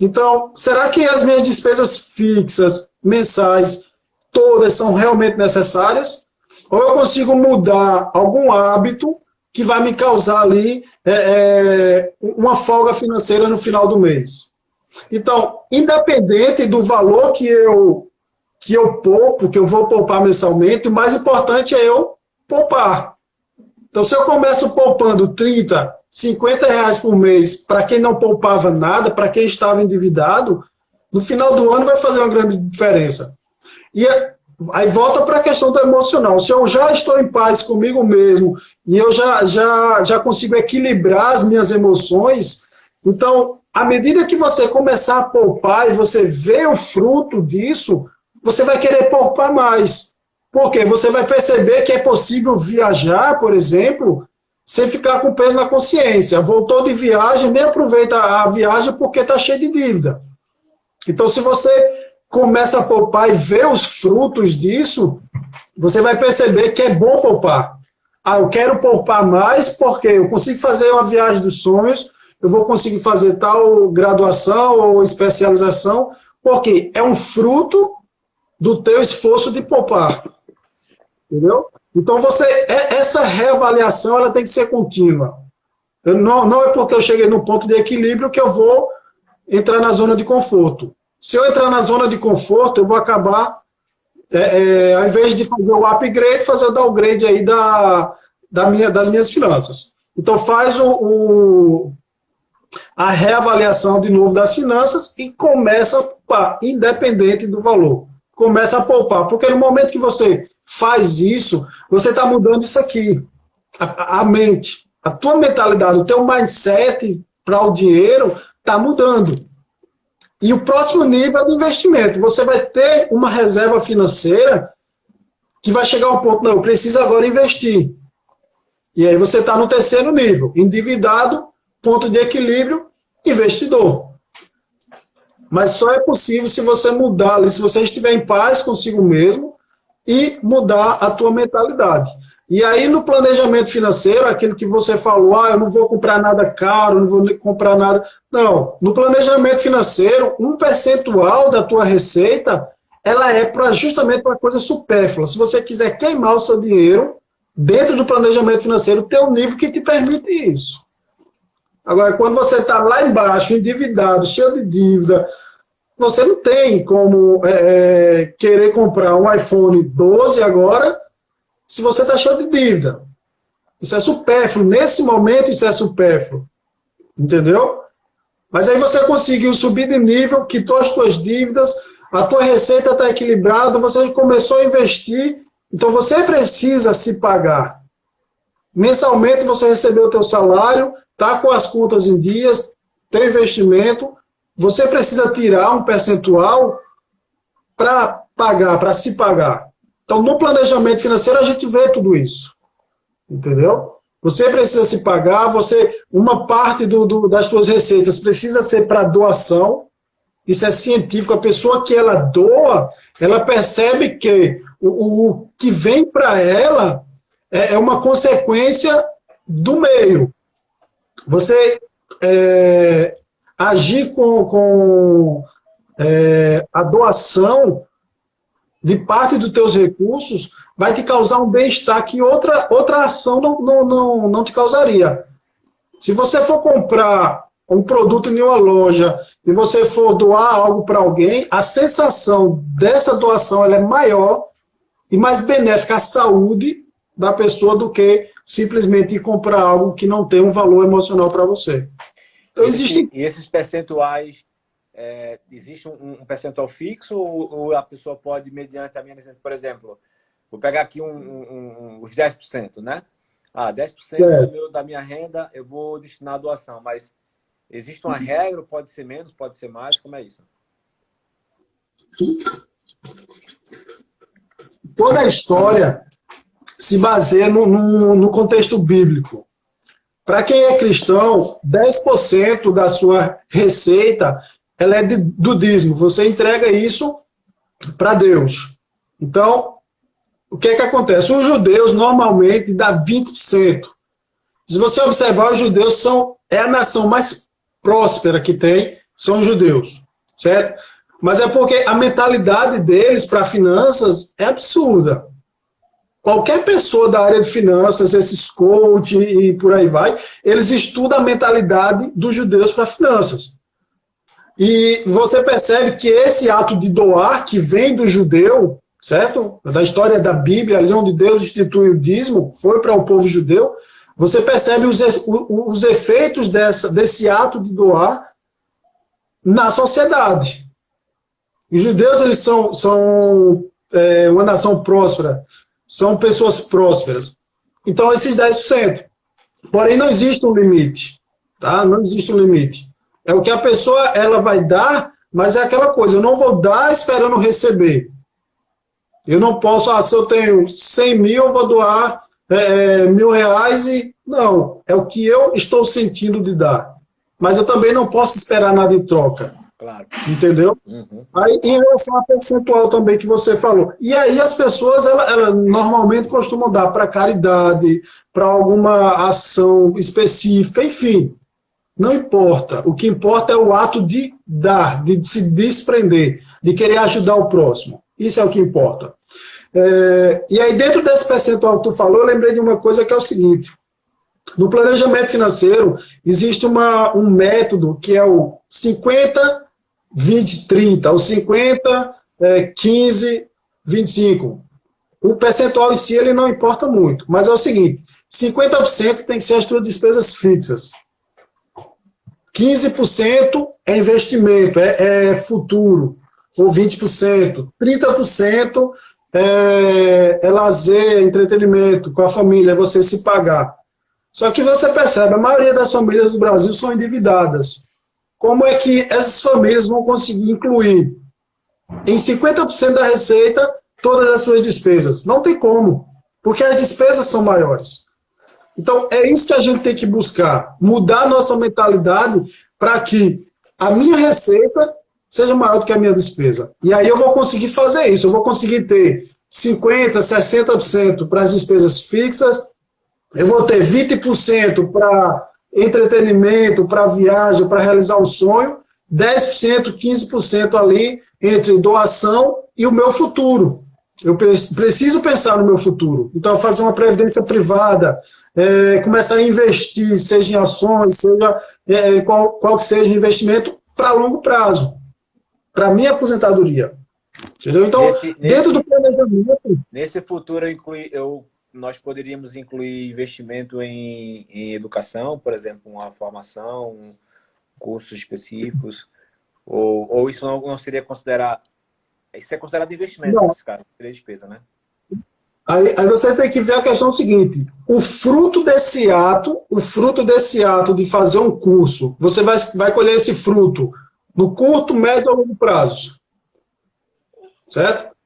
[SPEAKER 2] Então, será que as minhas despesas fixas, mensais, todas são realmente necessárias, ou eu consigo mudar algum hábito que vai me causar ali é, é, uma folga financeira no final do mês. Então, independente do valor que eu que eu poupo, que eu vou poupar mensalmente, o mais importante é eu poupar. Então, se eu começo poupando 30, 50 reais por mês para quem não poupava nada, para quem estava endividado, no final do ano vai fazer uma grande diferença. E aí volta para a questão do emocional. Se eu já estou em paz comigo mesmo e eu já, já, já consigo equilibrar as minhas emoções, então, à medida que você começar a poupar e você vê o fruto disso, você vai querer poupar mais. Porque você vai perceber que é possível viajar, por exemplo, sem ficar com peso na consciência. Voltou de viagem, nem aproveita a viagem porque está cheio de dívida. Então, se você começa a poupar e vê os frutos disso, você vai perceber que é bom poupar. Ah, eu quero poupar mais porque eu consigo fazer uma viagem dos sonhos, eu vou conseguir fazer tal graduação ou especialização, porque é um fruto do teu esforço de poupar. Entendeu? Então, você, é, essa reavaliação ela tem que ser contínua. Não, não é porque eu cheguei no ponto de equilíbrio que eu vou entrar na zona de conforto. Se eu entrar na zona de conforto, eu vou acabar, é, é, ao invés de fazer o upgrade, fazer o downgrade aí da, da minha, das minhas finanças. Então, faz o, o, a reavaliação de novo das finanças e começa a poupar, independente do valor. Começa a poupar, porque no momento que você faz isso, você está mudando isso aqui. A, a, mente, a tua mentalidade, o teu mindset para o dinheiro está mudando. E o próximo nível é do investimento. Você vai ter uma reserva financeira que vai chegar a um ponto, não, eu preciso agora investir. E aí você está no terceiro nível, endividado, ponto de equilíbrio, investidor. Mas só é possível se você mudar, se você estiver em paz consigo mesmo, e mudar a tua mentalidade. E aí, no planejamento financeiro, aquilo que você falou, ah, eu não vou comprar nada caro, não vou comprar nada. Não, no planejamento financeiro, um percentual da tua receita, ela é para justamente uma coisa supérflua. Se você quiser queimar o seu dinheiro, dentro do planejamento financeiro, tem um nível que te permite isso. Agora, quando você está lá embaixo, endividado, cheio de dívida, você não tem como é, é, querer comprar um iPhone 12 agora se você está cheio de dívida. Isso é supérfluo. Nesse momento, isso é supérfluo. Entendeu? Mas aí você conseguiu subir de nível, quitou as suas dívidas, a tua receita está equilibrada, você começou a investir, então você precisa se pagar. Mensalmente você recebeu o teu salário, está com as contas em dias, tem investimento, você precisa tirar um percentual para pagar, para se pagar. Então, no planejamento financeiro, a gente vê tudo isso. Entendeu? Você precisa se pagar, você uma parte do, do das suas receitas precisa ser para doação. Isso é científico. A pessoa que ela doa, ela percebe que o, o que vem para ela é, é, uma consequência do meio. Você é, agir com, com é, a doação de parte dos teus recursos vai te causar um bem-estar que outra, outra ação não, não, não, não te causaria. Se você for comprar um produto em uma loja e você for doar algo para alguém, a sensação dessa doação é maior e mais benéfica à saúde da pessoa do que simplesmente comprar algo que não tem um valor emocional para você.
[SPEAKER 1] Então, Esse, existem... E esses percentuais, é, existe um, um, percentual fixo ou, ou, a pessoa pode, mediante a minha necessidade, por exemplo, vou pegar aqui um, um, os 10%, né? Ah, 10% meu, da minha renda eu vou destinar à doação, mas existe uma regra, pode ser menos, pode ser mais, como é isso?
[SPEAKER 2] Toda a história se baseia no, no, no contexto bíblico. Para quem é cristão, 10% da sua receita ela é de, do dízimo. Você entrega isso para Deus. Então, o que é que acontece? Os judeus normalmente dá 20%. Se você observar, os judeus são é a nação mais próspera que tem, são os judeus, certo? Mas é porque a mentalidade deles para finanças é absurda. Qualquer pessoa da área de finanças, esses coach e por aí vai, eles estudam a mentalidade dos judeus para finanças. E você percebe que esse ato de doar, que vem do judeu, certo? Da história da Bíblia, ali onde Deus institui o dízimo, foi para o povo judeu. Você percebe os, os efeitos dessa, desse ato de doar na sociedade. Os judeus eles são, são é, uma nação próspera, são pessoas prósperas. Então, esses 10%. Porém, não existe um limite. Tá? Não existe um limite. É o que a pessoa ela vai dar, mas é aquela coisa, eu não vou dar esperando receber. Eu não posso, ah, se eu tenho 100 mil, eu vou doar é, é, mil reais e. Não, é o que eu estou sentindo de dar. Mas eu também não posso esperar nada em troca. Claro. Entendeu? Uhum. Aí, em relação ao percentual também que você falou. E aí as pessoas, ela, ela normalmente costumam dar para caridade, para alguma ação específica, enfim. Não importa. O que importa é o ato de dar, de se desprender, de querer ajudar o próximo. Isso é o que importa. É, e aí, dentro desse percentual que tu falou, eu lembrei de uma coisa que é o seguinte: no planejamento financeiro, existe uma, um método que é o 50, 20, 30, o 50, é, 15, 25. O percentual em si ele não importa muito, mas é o seguinte: 50% tem que ser as suas despesas fixas. 15% é investimento, é, é futuro, ou 20%. 30% é, é lazer, entretenimento com a família, é você se pagar. Só que você percebe, a maioria das famílias do Brasil são endividadas. Como é que essas famílias vão conseguir incluir em 50% da receita todas as suas despesas? Não tem como, porque as despesas são maiores. Então, é isso que a gente tem que buscar, mudar a nossa mentalidade para que a minha receita seja maior do que a minha despesa. E aí eu vou conseguir fazer isso, eu vou conseguir ter 50%, 60% para as despesas fixas, eu vou ter 20% para entretenimento, para viagem, para realizar o sonho, 10%, 15% ali entre doação e o meu futuro. Eu preciso pensar no meu futuro. Então, fazer uma previdência privada, é, começar a investir, seja em ações, seja é, qual, qual que seja o investimento, para longo prazo. Para minha aposentadoria. Entendeu? Então, nesse, dentro nesse, do planejamento.
[SPEAKER 1] Nesse futuro, eu, inclui, eu nós poderíamos incluir investimento em, em educação, por exemplo, uma formação, cursos específicos, ou, ou isso não, não seria considerado. Isso é considerado investimento, não. Nesse cara, seria despesa, né?
[SPEAKER 2] Aí, aí, você tem que ver a questão seguinte: o fruto desse ato, o fruto desse ato de fazer um curso, você vai, vai colher esse fruto no curto, médio ou longo prazo. Certo?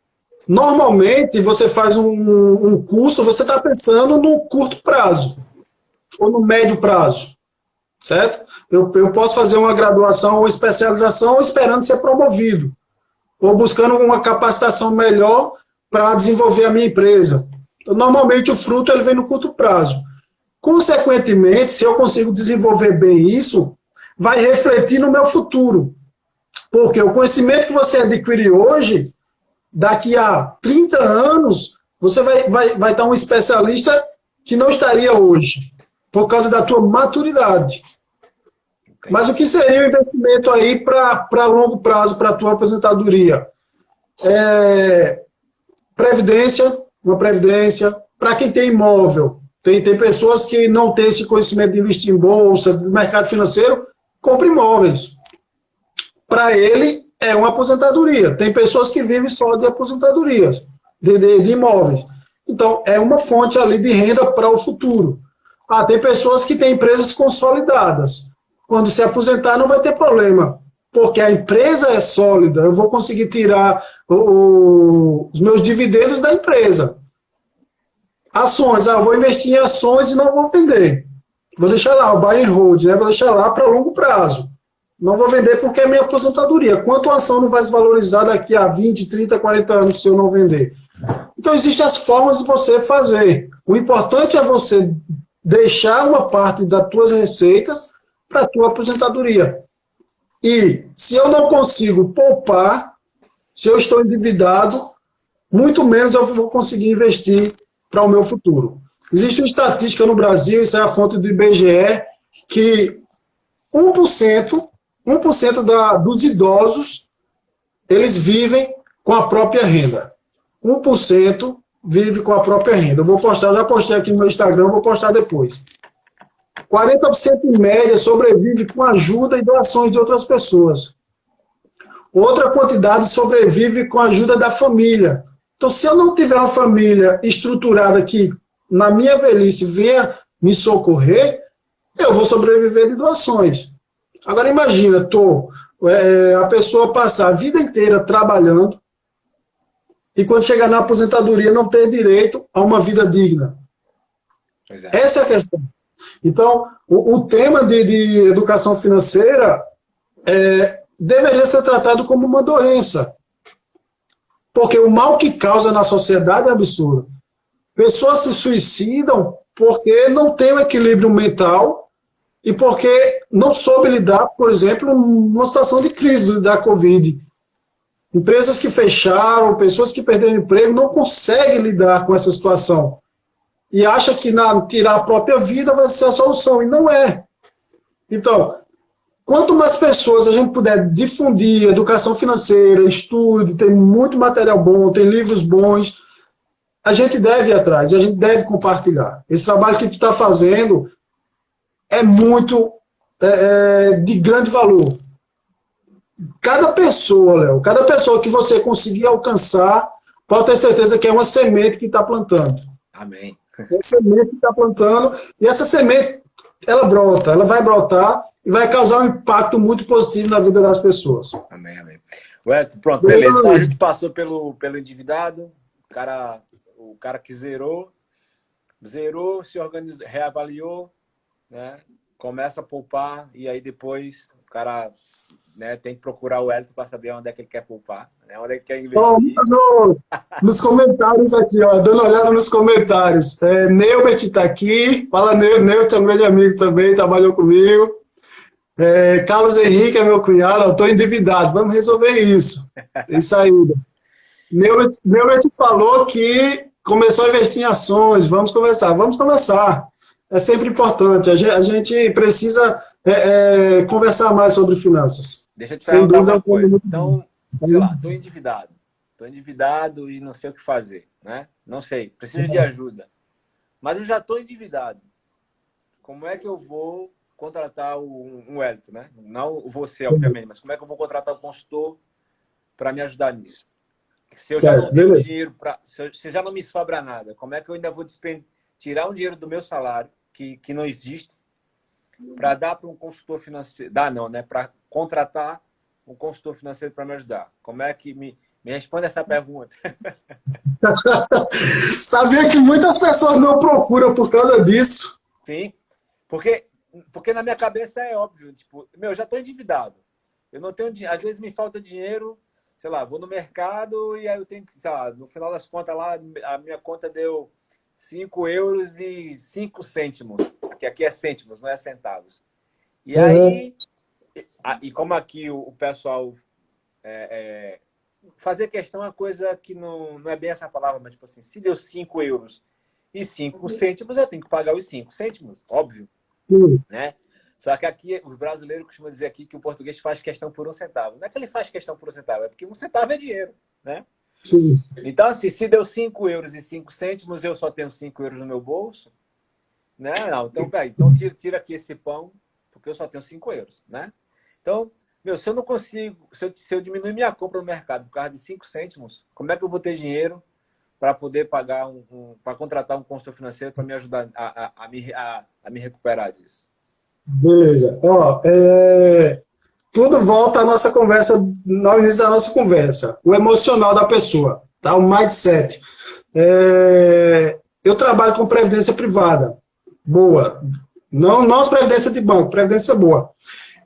[SPEAKER 2] Normalmente, você faz um, um curso, você está pensando no curto prazo ou no médio prazo, certo? Eu, eu posso fazer uma graduação ou especialização esperando ser promovido, ou buscando uma capacitação melhor para desenvolver a minha empresa. Então, normalmente, o fruto ele vem no curto prazo. Consequentemente, se eu consigo desenvolver bem isso, vai refletir no meu futuro. Porque o conhecimento que você adquire hoje daqui a 30 anos, você vai, vai, vai estar um especialista que não estaria hoje, por causa da tua maturidade. Mas o que seria o investimento aí para longo prazo, para a tua aposentadoria? É, previdência, uma previdência, para quem tem imóvel. Tem, tem pessoas que não têm esse conhecimento de investir em bolsa, do mercado financeiro, compra imóveis. Para ele, é uma aposentadoria. Tem pessoas que vivem só de aposentadorias, de, de, de imóveis. Então, é uma fonte ali de renda para o futuro. Ah, tem pessoas que têm empresas consolidadas. Quando se aposentar, não vai ter problema, porque a empresa é sólida. Eu vou conseguir tirar o, os meus dividendos da empresa. Ações, ah, vou investir em ações e não vou vender. Vou deixar lá, o buy and hold, né? vou deixar lá para longo prazo. Não vou vender porque é minha aposentadoria. Quanto a ação não vai se valorizar daqui a 20, 30, 40 anos se eu não vender? Então, existem as formas de você fazer. O importante é você deixar uma parte das tuas receitas para a tua aposentadoria. E se eu não consigo poupar, se eu estou endividado, muito menos eu vou conseguir investir para o meu futuro. Existe uma estatística no Brasil, isso é a fonte do IBGE, que 1%, 1% da, dos idosos, eles vivem com a própria renda. 1% vive com a própria renda. Eu vou postar, já postei aqui no meu Instagram, vou postar depois. 40% em média sobrevive com ajuda e doações de outras pessoas. Outra quantidade sobrevive com a ajuda da família. Então, se eu não tiver uma família estruturada que, na minha velhice, venha me socorrer, eu vou sobreviver de doações. Agora, imagina, tô, é, a pessoa passar a vida inteira trabalhando, e quando chegar na aposentadoria não ter direito a uma vida digna. É. Essa é a questão. Então, o, o tema de, de, educação financeira é, deveria ser tratado como uma doença. Porque o mal que causa na sociedade é absurdo. Pessoas se suicidam porque não tem o um equilíbrio mental e porque não soube lidar, por exemplo, numa situação de crise da Covid. Empresas que fecharam, pessoas que perderam emprego, não conseguem lidar com essa situação. E acha que na, tirar a própria vida vai ser a solução, e não é. Então, quanto mais pessoas a gente puder difundir educação financeira, estudo, tem muito material bom, tem livros bons, a gente deve ir atrás, a gente deve compartilhar. Esse trabalho que tu está fazendo é muito é, é, de grande valor cada pessoa, Léo, cada pessoa que você conseguir alcançar, pode ter certeza que é uma semente que está plantando.
[SPEAKER 1] Amém.
[SPEAKER 2] É uma semente que está plantando, e essa semente, ela brota, ela vai brotar e vai causar um impacto muito positivo na vida das pessoas.
[SPEAKER 1] Amém, amém. Ué, pronto, beleza. Então, a gente passou pelo, pelo endividado, o cara, o cara que zerou, zerou, se organizou, reavaliou, né? começa a poupar, e aí depois o cara né? Tem que procurar o Elton para saber onde é que ele quer poupar, né? onde é que quer investir.
[SPEAKER 2] no, nos comentários aqui, ó, dando uma olhada nos comentários. É, Neubert está aqui. Fala, Neubert, Neubert é um grande amigo também, trabalhou comigo. É, Carlos Henrique é meu cunhado, estou endividado, vamos resolver isso. Em saída. Neubert, Neubert falou que começou a investir em ações, vamos conversar, vamos conversar. É sempre importante, a gente, precisa é, é, conversar mais sobre finanças.
[SPEAKER 1] Deixa eu te perguntar uma coisa. Então, sei lá, estou endividado. Estou endividado e não sei o que fazer, né? Não sei, preciso de ajuda. Mas eu já estou endividado. Como é que eu vou contratar um, um Elton, né? Não você, obviamente, mas como é que eu vou contratar um consultor para me ajudar nisso? Se eu já não tenho dinheiro para, se, se já não me sobra nada, como é que eu ainda vou tirar um dinheiro do meu salário que, que não existe para dar para um consultor financeiro, dá não, né? Para contratar um consultor financeiro para me ajudar. Como é que me, me responde essa pergunta?
[SPEAKER 2] Sabia que muitas pessoas não procuram por causa disso.
[SPEAKER 1] Sim, porque, porque na minha cabeça é óbvio, tipo, meu, eu já estou endividado. Eu não tenho dinheiro, às vezes me falta dinheiro, sei lá, vou no mercado e aí eu tenho que, sei lá, no final das contas lá, a minha conta deu 5 euros e 5 cêntimos. Que aqui é cêntimos, não é centavos. E uhum. aí, e como aqui o, pessoal é, é, fazer questão é uma coisa que não, não é bem essa palavra, mas tipo assim, se deu 5 euros e 5 cêntimos, eu tenho que pagar os 5 cêntimos, óbvio. Uhum. Né? Só que aqui, os brasileiros costumam dizer aqui que o português faz questão por um centavo. Não é que ele faz questão por um centavo, é porque um centavo é dinheiro, né?
[SPEAKER 2] Sim.
[SPEAKER 1] Então, assim, se deu 5 euros e 5 cêntimos, eu só tenho 5 euros no meu bolso, né? Não, então, peraí, então tira, tira aqui esse pão, porque eu só tenho 5 euros, né? Então, meu, se eu não consigo, se eu, se eu diminuir minha compra no mercado por causa de 5 cêntimos, como é que eu vou ter dinheiro para poder pagar um, um para contratar um consultor financeiro para me ajudar a, a, a, me, a, a me recuperar disso?
[SPEAKER 2] Beleza. Ó, é, tudo volta à nossa conversa, no início da nossa conversa, o emocional da pessoa, tá? o mindset. É, eu trabalho com previdência privada, boa. Não, não previdência de banco, previdência boa.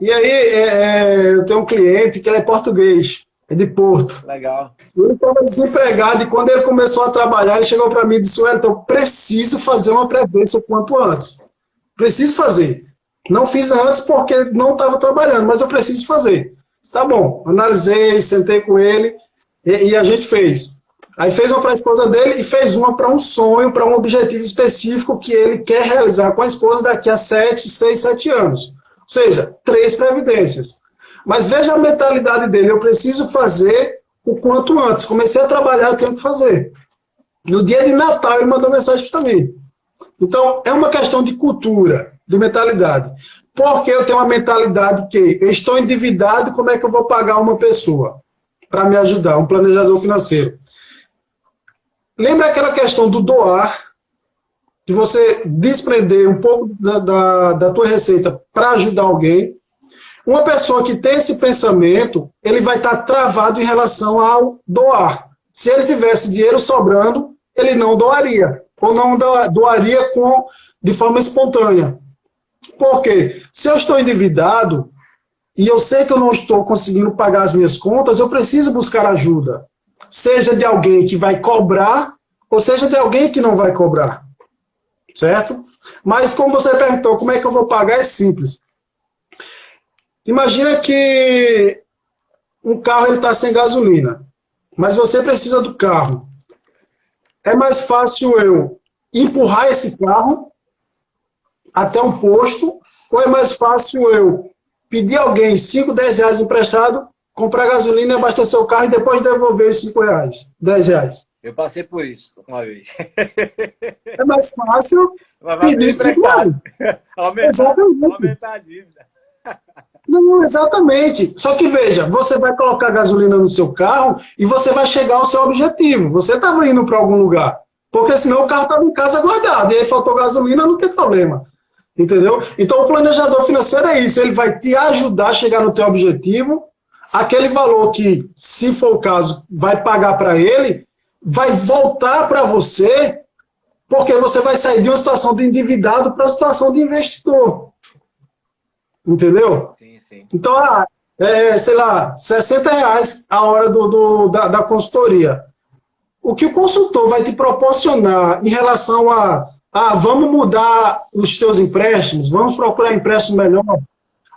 [SPEAKER 2] E aí, é, é eu tenho um cliente que é português, é de Porto.
[SPEAKER 1] Legal.
[SPEAKER 2] Ele estava desempregado e quando ele começou a trabalhar, ele chegou para mim e disse: Então, preciso fazer uma previdência o quanto antes. Preciso fazer. Não fiz antes porque não estava trabalhando, mas eu preciso fazer. Tá bom, analisei, sentei com ele e, e a gente fez. Aí fez uma para a esposa dele e fez uma para um sonho, para um objetivo específico que ele quer realizar com a esposa daqui a 7, 6, 7 anos. Ou seja, três previdências. Mas veja a mentalidade dele, eu preciso fazer o quanto antes. Comecei a trabalhar, tenho que fazer. No dia de Natal, ele mandou mensagem para mim. Então, é uma questão de cultura, de mentalidade. Porque eu tenho uma mentalidade que eu estou endividado, como é que eu vou pagar uma pessoa para me ajudar, um planejador financeiro? Lembra aquela questão do doar, de você desprender um pouco da, da, da tua receita para ajudar alguém? Uma pessoa que tem esse pensamento, ele vai estar travado em relação ao doar. Se ele tivesse dinheiro sobrando, ele não doaria, ou não doaria com, de forma espontânea. Por quê? Se eu estou endividado e eu sei que eu não estou conseguindo pagar as minhas contas, eu preciso buscar ajuda. Seja de alguém que vai cobrar, ou seja de alguém que não vai cobrar. Certo? Mas como você perguntou, como é que eu vou pagar? É simples. Imagina que um carro está sem gasolina, mas você precisa do carro. É mais fácil eu empurrar esse carro até um posto, ou é mais fácil eu pedir alguém 5, 10 reais emprestado, comprar gasolina, abastecer o carro e depois devolver os 5 reais, 10 reais?
[SPEAKER 1] Eu passei por isso uma vez.
[SPEAKER 2] É mais fácil pedir 5 reais.
[SPEAKER 1] Aumentar, aumentar a dívida.
[SPEAKER 2] Não, exatamente. Só que veja, você vai colocar gasolina no seu carro e você vai chegar ao seu objetivo. Você estava indo para algum lugar. Porque senão o carro estava em casa guardado. E aí faltou gasolina, não tem problema. Entendeu? Então o planejador financeiro é isso. Ele vai te ajudar a chegar no teu objetivo. Aquele valor que, se for o caso, vai pagar para ele, vai voltar para você, porque você vai sair de uma situação de endividado para a situação de investidor. Entendeu?
[SPEAKER 1] Sim, sim.
[SPEAKER 2] Então, ah, é, sei lá, 60 reais a hora do, do da, da, consultoria. O que o consultor vai te proporcionar em relação a, ah, vamos mudar os teus empréstimos, vamos procurar empréstimo melhor.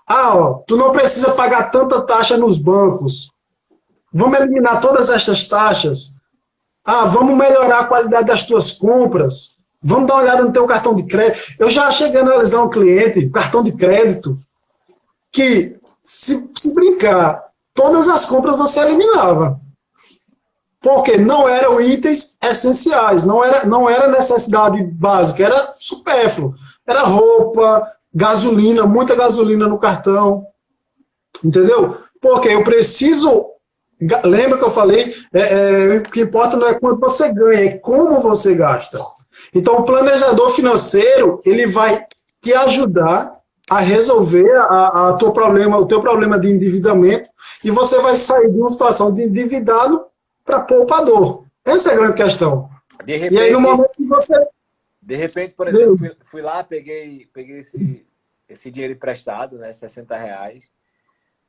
[SPEAKER 2] Ah, ó, tu não precisa pagar tanta taxa nos bancos. Vamos eliminar todas estas taxas. Ah, vamos melhorar a qualidade das tuas compras. Vamos dar uma olhada no teu cartão de crédito. Eu já cheguei a analisar um cliente, cartão de crédito, que, se, se brincar, todas as compras você eliminava. Porque não eram itens essenciais, não era, não era necessidade básica, era supérfluo. Era roupa, gasolina, muita gasolina no cartão. Entendeu? Porque eu preciso. Lembra que eu falei? É, é, o que importa não é quanto você ganha, é como você gasta. Então, o planejador financeiro ele vai te ajudar a resolver a, a teu problema, o teu problema de endividamento e você vai sair de uma situação de endividado para poupador. Essa é a grande questão.
[SPEAKER 1] De repente, e aí, no momento que você. De repente, por exemplo, fui, fui, lá, peguei, peguei esse, esse dinheiro emprestado, né, 60 reais.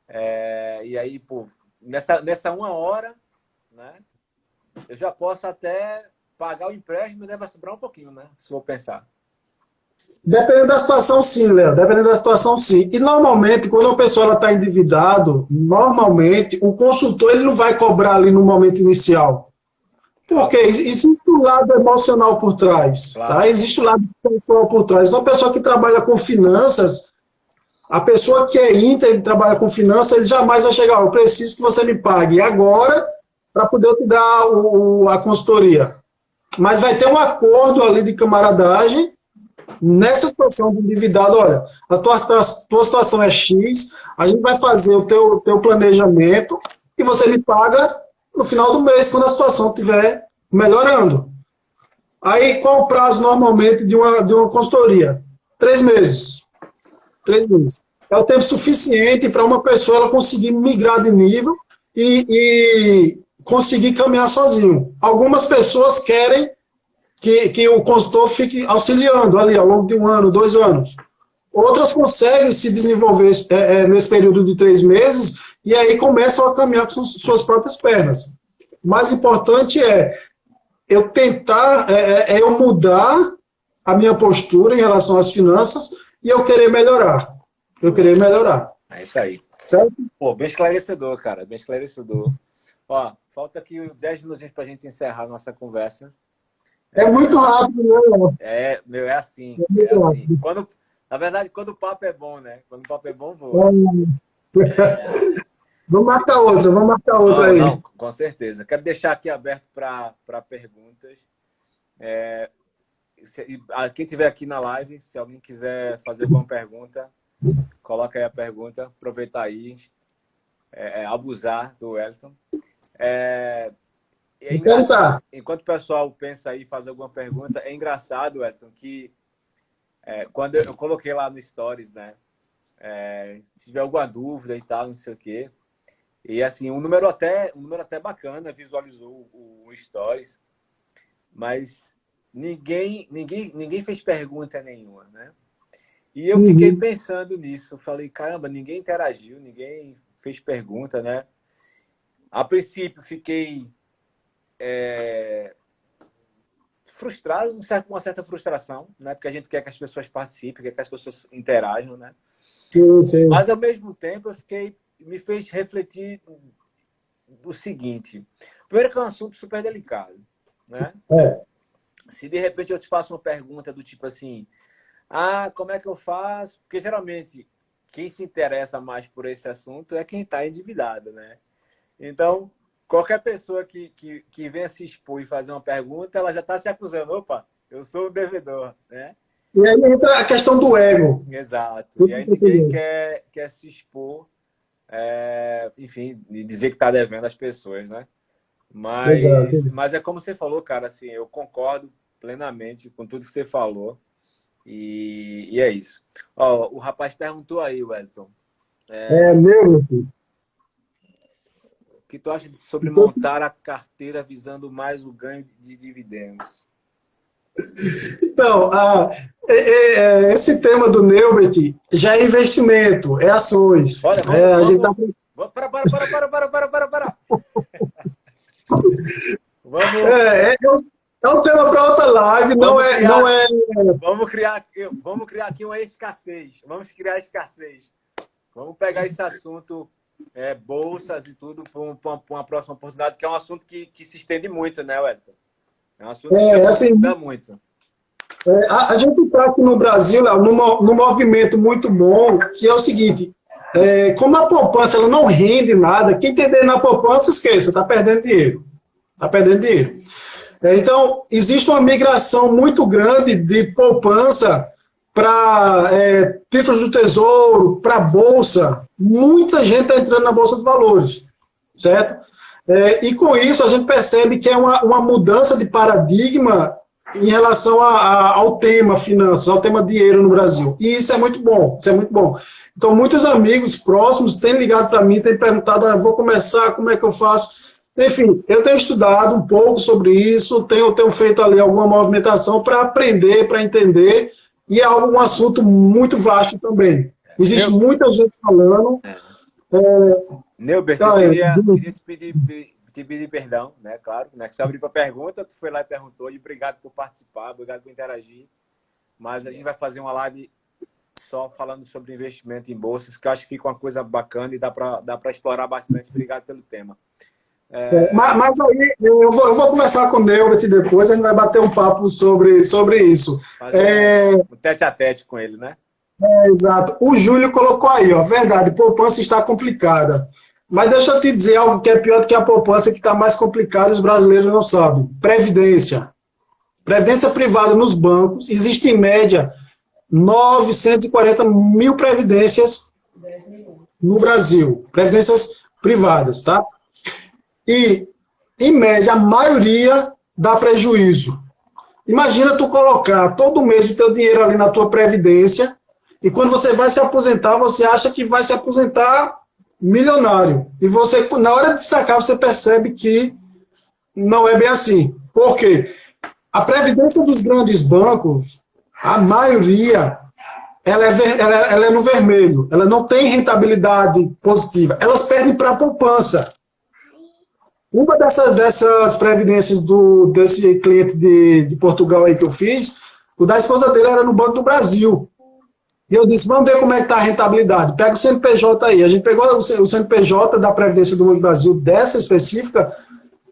[SPEAKER 1] É, e aí, pô, nessa, nessa uma hora, né, eu já posso até pagar o empréstimo e deve sobrar um pouquinho, né? Se for pensar.
[SPEAKER 2] Dependendo da situação, sim, Léo. Dependendo da situação, sim. E normalmente, quando a pessoa está endividado, normalmente o consultor ele não vai cobrar ali no momento inicial. Porque existe um lado emocional por trás. Claro. Tá? Existe um lado emocional por trás. Uma pessoa que trabalha com finanças, a pessoa que é íntegra e trabalha com finanças, ele jamais vai chegar, eu preciso que você me pague agora para poder te dar o, a consultoria. Mas vai ter um acordo ali de camaradagem nessa situação de endividado, olha, a tua, a tua situação é X, a gente vai fazer o teu, teu planejamento e você me paga no final do mês, quando a situação estiver melhorando. Aí, qual o prazo normalmente de uma, de uma consultoria? Três meses. Três meses. É o tempo suficiente para uma pessoa ela conseguir migrar de nível e, e conseguir caminhar sozinho. Algumas pessoas querem que, que o consultor fique auxiliando ali ao longo de um ano, dois anos. Outras conseguem se desenvolver é, é, nesse período de três meses e aí começam a caminhar com suas próprias pernas. O mais importante é eu tentar, é, é, é eu mudar a minha postura em relação às finanças e eu querer melhorar. Eu querer melhorar.
[SPEAKER 1] É isso aí. Certo? Pô, bem esclarecedor, cara, bem esclarecedor. Ó, falta aqui 10 minutinhos para a gente encerrar a nossa conversa.
[SPEAKER 2] É muito rápido, né?
[SPEAKER 1] É, meu, é assim. É, é assim. Quando, na verdade, quando o papo é bom, né? Quando o papo é bom, vou.
[SPEAKER 2] É. Vamos marcar outra, vamos marcar outra não, aí. Não,
[SPEAKER 1] com certeza. Quero deixar aqui aberto para perguntas. É, se, quem estiver aqui na live, se alguém quiser fazer alguma pergunta, coloca aí a pergunta. Aproveitar aí, é, é, abusar do Wellington. É, é enquanto o pessoal pensa aí, faz alguma pergunta, é engraçado, Elton, que é, quando eu, eu, coloquei lá no Stories, né? É, se tiver alguma dúvida e tal, não sei o quê. E assim, um número até, um número até bacana, visualizou o, o Stories, mas ninguém, ninguém, ninguém fez pergunta nenhuma, né? E eu fiquei uhum. pensando nisso. Falei, caramba, ninguém interagiu, ninguém fez pergunta, né? A princípio, fiquei é, frustrado, uma certa frustração, né? Porque a gente quer que as pessoas participem, quer que as pessoas interajam, né?
[SPEAKER 2] Sim, sim.
[SPEAKER 1] Mas ao mesmo tempo eu fiquei, me fez refletir o seguinte: primeiro que é um assunto super delicado, né?
[SPEAKER 2] É.
[SPEAKER 1] Se de repente eu te faço uma pergunta do tipo assim, ah, como é que eu faço? Porque geralmente quem se interessa mais por esse assunto é quem está endividado, né? Então, qualquer pessoa que, que, que venha se expor e fazer uma pergunta, ela já está se acusando. Opa, eu sou o devedor, né?
[SPEAKER 2] E aí entra a questão do ego.
[SPEAKER 1] Exato. E aí ninguém quer, quer se expor, é, enfim, e dizer que está devendo às pessoas, né? Mas, mas é como você falou, cara, assim, eu concordo plenamente com tudo que você falou. E, e é isso. Ó, o rapaz perguntou aí, Wellington.
[SPEAKER 2] É, é meu, filho
[SPEAKER 1] que tu acha sobre montar a carteira visando mais o ganho de dividendos?
[SPEAKER 2] Então, é, é, é, esse tema do Neubert já é investimento, é ações.
[SPEAKER 1] Olha, vamos, é, vamos, tá... para, para, para, para, para, para, para,
[SPEAKER 2] vamos. É, é, é um tema para outra live, não é, criar, não é.
[SPEAKER 1] Vamos criar, vamos criar aqui uma escassez. Vamos criar escassez. Vamos pegar esse assunto é, bolsas e tudo para uma, uma, próxima oportunidade, que é um assunto que, que se estende muito, né, Wellington? É um assunto
[SPEAKER 2] é, que se assim, muito. É, a, a, gente está aqui no Brasil, num, num movimento muito bom, que é o seguinte, é, como a poupança ela não rende nada, quem entender na poupança, esqueça, está perdendo dinheiro. Está perdendo dinheiro. É, então, existe uma migração muito grande de poupança para é, títulos do tesouro, para bolsa. Muita gente está entrando na bolsa de valores, certo? É, e com isso a gente percebe que é uma, uma mudança de paradigma em relação a, a, ao tema finanças, ao tema dinheiro no Brasil. E isso é muito bom, isso é muito bom. Então, muitos amigos próximos têm ligado para mim, têm perguntado, ah, vou começar, como é que eu faço? Enfim, eu tenho estudado um pouco sobre isso, tenho, tenho feito ali alguma movimentação para aprender, para entender, e é um assunto muito vasto também. Existe muita gente falando. É.
[SPEAKER 1] É... Neubert, eu queria, queria te, pedir, te pedir perdão, né? Claro, né? Que você abriu para pergunta, tu foi lá e perguntou, e obrigado por participar, obrigado por interagir. Mas a gente vai fazer uma live só falando sobre investimento em bolsas, que eu acho que fica uma coisa bacana e dá para dá explorar bastante. Obrigado pelo tema.
[SPEAKER 2] É... Mas, mas, aí eu vou, eu vou, conversar com o Neubert depois, a gente vai bater um papo sobre, sobre isso.
[SPEAKER 1] É... Um tete a tete com ele, né?
[SPEAKER 2] É, exato. O Júlio colocou aí, ó, verdade, poupança está complicada. Mas deixa eu te dizer algo que é pior do que a poupança, que está mais complicada, os brasileiros não sabem. Previdência. Previdência privada nos bancos, existe em média 940 mil previdências no Brasil. Previdências privadas, tá? E, em média, a maioria dá prejuízo. Imagina tu colocar todo mês o teu dinheiro ali na tua previdência e quando você vai se aposentar, você acha que vai se aposentar milionário. E você, na hora de sacar, você percebe que não é bem assim. Por quê? A previdência dos grandes bancos, a maioria, ela é, ela, ela é no vermelho. Ela não tem rentabilidade positiva. Elas perdem para a poupança. Uma dessas, dessas previdências do, desse cliente de, de Portugal aí que eu fiz, o da esposa dele era no Banco do Brasil. E eu disse, vamos ver como é que está a rentabilidade. Pega o CNPJ aí. A gente pegou o CNPJ da Previdência do Brasil, dessa específica,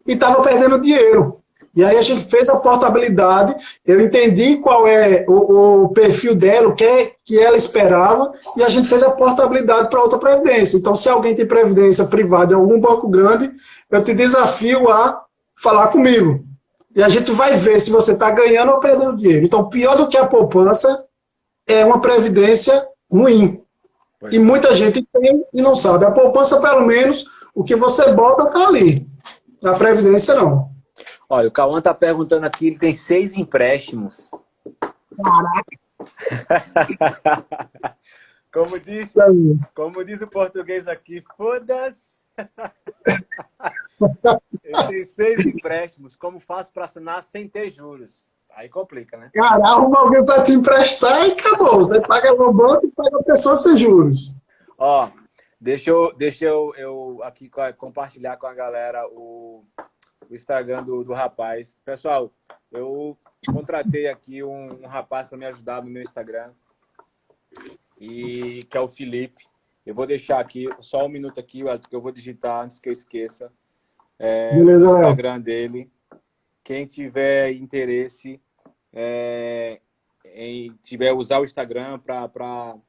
[SPEAKER 2] e estava perdendo dinheiro. E aí a gente fez a portabilidade, eu entendi qual é o, o perfil dela, o que, é, que ela esperava, e a gente fez a portabilidade para outra previdência. Então, se alguém tem previdência privada em algum banco grande, eu te desafio a falar comigo. E a gente vai ver se você está ganhando ou perdendo dinheiro. Então, pior do que a poupança é uma previdência ruim. Pois. E muita gente tem e não sabe. A poupança, pelo menos, o que você bota está ali. A previdência, não.
[SPEAKER 1] Olha, o Cauã tá perguntando aqui, ele tem seis empréstimos. Caraca! como, diz, como diz o português aqui, foda-se! ele tem seis empréstimos. Como faço para assinar sem ter juros? Aí complica, né?
[SPEAKER 2] Cara, arruma alguém para te emprestar e acabou. Você paga no banco e paga a pessoa sem juros.
[SPEAKER 1] Ó, deixa eu, deixa eu, eu aqui compartilhar com a galera o, o Instagram do, do rapaz. Pessoal, eu contratei aqui um, um rapaz para me ajudar no meu Instagram, e que é o Felipe. Eu vou deixar aqui só um minuto aqui, que eu vou digitar antes que eu esqueça. É, Beleza, o Instagram dele. Quem tiver interesse é, em tiver usar o Instagram para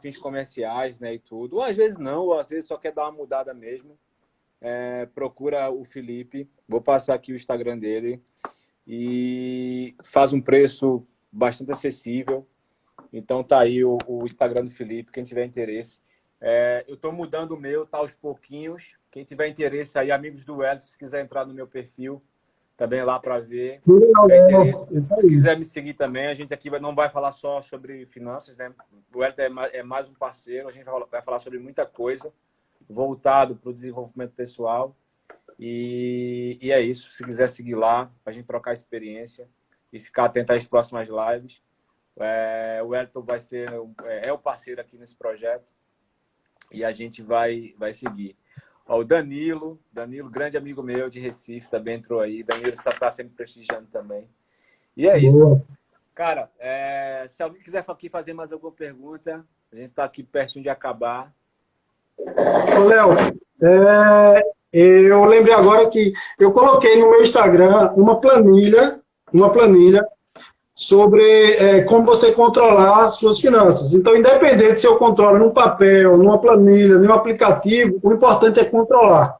[SPEAKER 1] fins comerciais, né, e tudo. Ou às vezes não, ou às vezes só quer dar uma mudada mesmo é, procura o Felipe. Vou passar aqui o Instagram dele. E faz um preço bastante acessível. Então tá aí o, o Instagram do Felipe, quem tiver interesse. É, eu estou mudando o meu, tá aos pouquinhos. Quem tiver interesse aí, amigos do Wellington, se quiser entrar no meu perfil, também lá para ver. Se, se quiser me seguir também, a gente aqui não vai falar só sobre finanças, né? O Wellington é, é mais um parceiro, a gente vai falar sobre muita coisa voltado para o desenvolvimento pessoal. E, e, é isso. Se quiser seguir lá, a gente trocar experiência e ficar atento às próximas lives. É, o Elton vai ser é, é, o parceiro aqui nesse projeto e a gente vai vai seguir. Ó, o Danilo, Danilo, grande amigo meu de Recife, também entrou aí. Danilo está sempre prestigiando também. E é isso. Cara, é, se alguém quiser aqui fazer mais alguma pergunta, a gente está aqui pertinho de acabar.
[SPEAKER 2] Ô, Léo, é, eu lembrei agora que eu coloquei no meu Instagram uma planilha, uma planilha sobre é, como você controlar as suas finanças. Então, independente se eu controlo num papel, numa planilha, num aplicativo, o importante é controlar.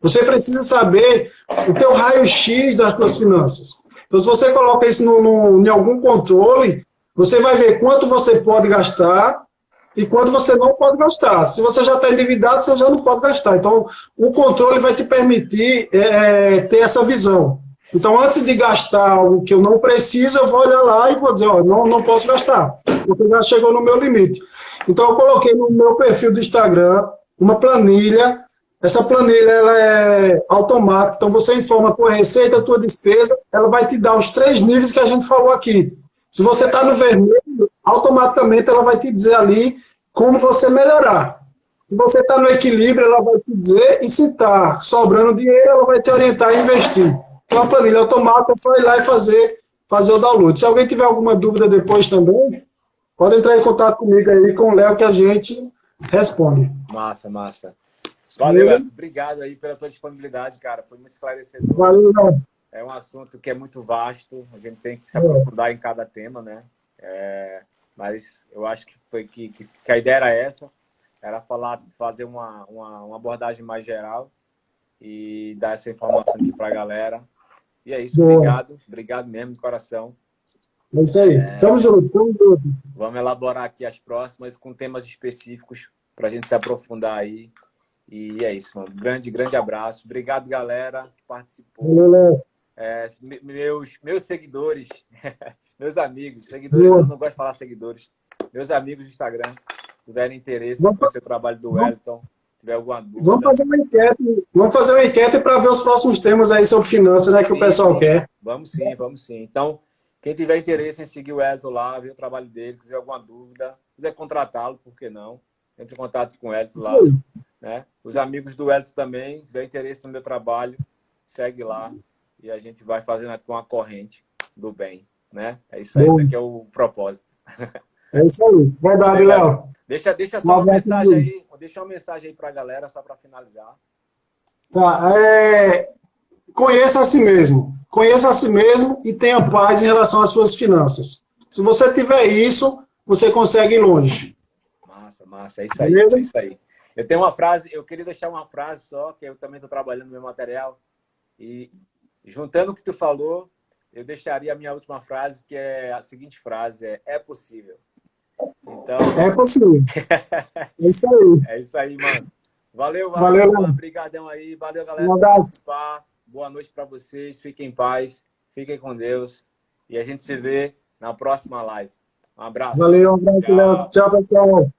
[SPEAKER 2] Você precisa saber o teu raio-x das suas finanças. Então, se você coloca isso no, no, em algum controle, você vai ver quanto você pode gastar e quando você não pode gastar. Se você já está endividado, você já não pode gastar. Então, o controle vai te permitir é, ter essa visão. Então, antes de gastar algo que eu não preciso, eu vou olhar lá e vou dizer, ó, não, não posso gastar, porque já chegou no meu limite. Então, eu coloquei no meu perfil do Instagram uma planilha. Essa planilha ela é automática, então você informa a tua receita, a tua despesa, ela vai te dar os três níveis que a gente falou aqui. Se você está no vermelho, automaticamente ela vai te dizer ali como você melhorar. Se você está no equilíbrio, ela vai te dizer, e se está sobrando dinheiro, ela vai te orientar a investir. Então, a planilha automática é só ir lá e fazer, fazer o download. Se alguém tiver alguma dúvida depois também, pode entrar em contato comigo aí, com o Léo, que a gente responde.
[SPEAKER 1] Massa, massa. Valeu, Beleza? Obrigado aí pela tua disponibilidade, cara. Foi muito esclarecedor. Valeu, Léo. É um assunto que é muito vasto, a gente tem que se aprofundar em cada tema, né? É, mas eu acho que, foi, que, que, que, a ideia era essa, era falar, fazer uma, uma, uma abordagem mais geral e dar essa informação aqui para a galera. E é isso, Boa. obrigado, obrigado mesmo de coração.
[SPEAKER 2] É isso aí, é, tamo junto, tamo junto.
[SPEAKER 1] Vamos elaborar aqui as próximas com temas específicos para a gente se aprofundar aí. E é isso, mano. Grande, grande abraço. Obrigado, galera, que participou. Valeu, é, meus, meus seguidores, meus amigos, seguidores, eu não gosto de falar seguidores, meus amigos do Instagram, tiverem interesse vamos, conhecer o trabalho do Wellington, tiver alguma dúvida.
[SPEAKER 2] Vamos fazer uma enquete, vamos fazer uma enquete para ver os próximos temas aí sobre finanças, né, que sim, o pessoal
[SPEAKER 1] sim.
[SPEAKER 2] quer.
[SPEAKER 1] Vamos sim, vamos sim. Então, quem tiver interesse em seguir o Wellington lá, ver o trabalho dele, quiser alguma dúvida, quiser contratá-lo, por que não? Entre em contato com o Wellington lá. Né? Os amigos do Wellington também, se tiver interesse no meu trabalho, segue lá e a gente vai fazendo aqui uma corrente do bem, né? É isso aí, esse aqui é o propósito.
[SPEAKER 2] É isso aí. Verdade, Léo.
[SPEAKER 1] Deixa, deixa só uma, uma mensagem aí, deixa uma mensagem aí para a galera, só para finalizar.
[SPEAKER 2] Tá. É... Conheça a si mesmo. Conheça a si mesmo e tenha paz em relação às suas finanças. Se você tiver isso, você consegue ir longe.
[SPEAKER 1] Massa, massa. É isso aí. Beleza? É isso aí. Eu tenho uma frase, eu queria deixar uma frase só, que eu também estou trabalhando no meu material. E juntando o que tu falou, eu deixaria a minha última frase, que é a seguinte frase: é, é possível.
[SPEAKER 2] Então. É possível. é isso aí.
[SPEAKER 1] É isso aí, mano. Valeu, valeu. valeu Obrigadão aí. Valeu, galera.
[SPEAKER 2] Um abraço.
[SPEAKER 1] Boa noite para vocês. Fiquem em paz. Fiquem com Deus. E a gente se vê na próxima live. Um abraço.
[SPEAKER 2] Valeu, um abraço, Tchau, tchau.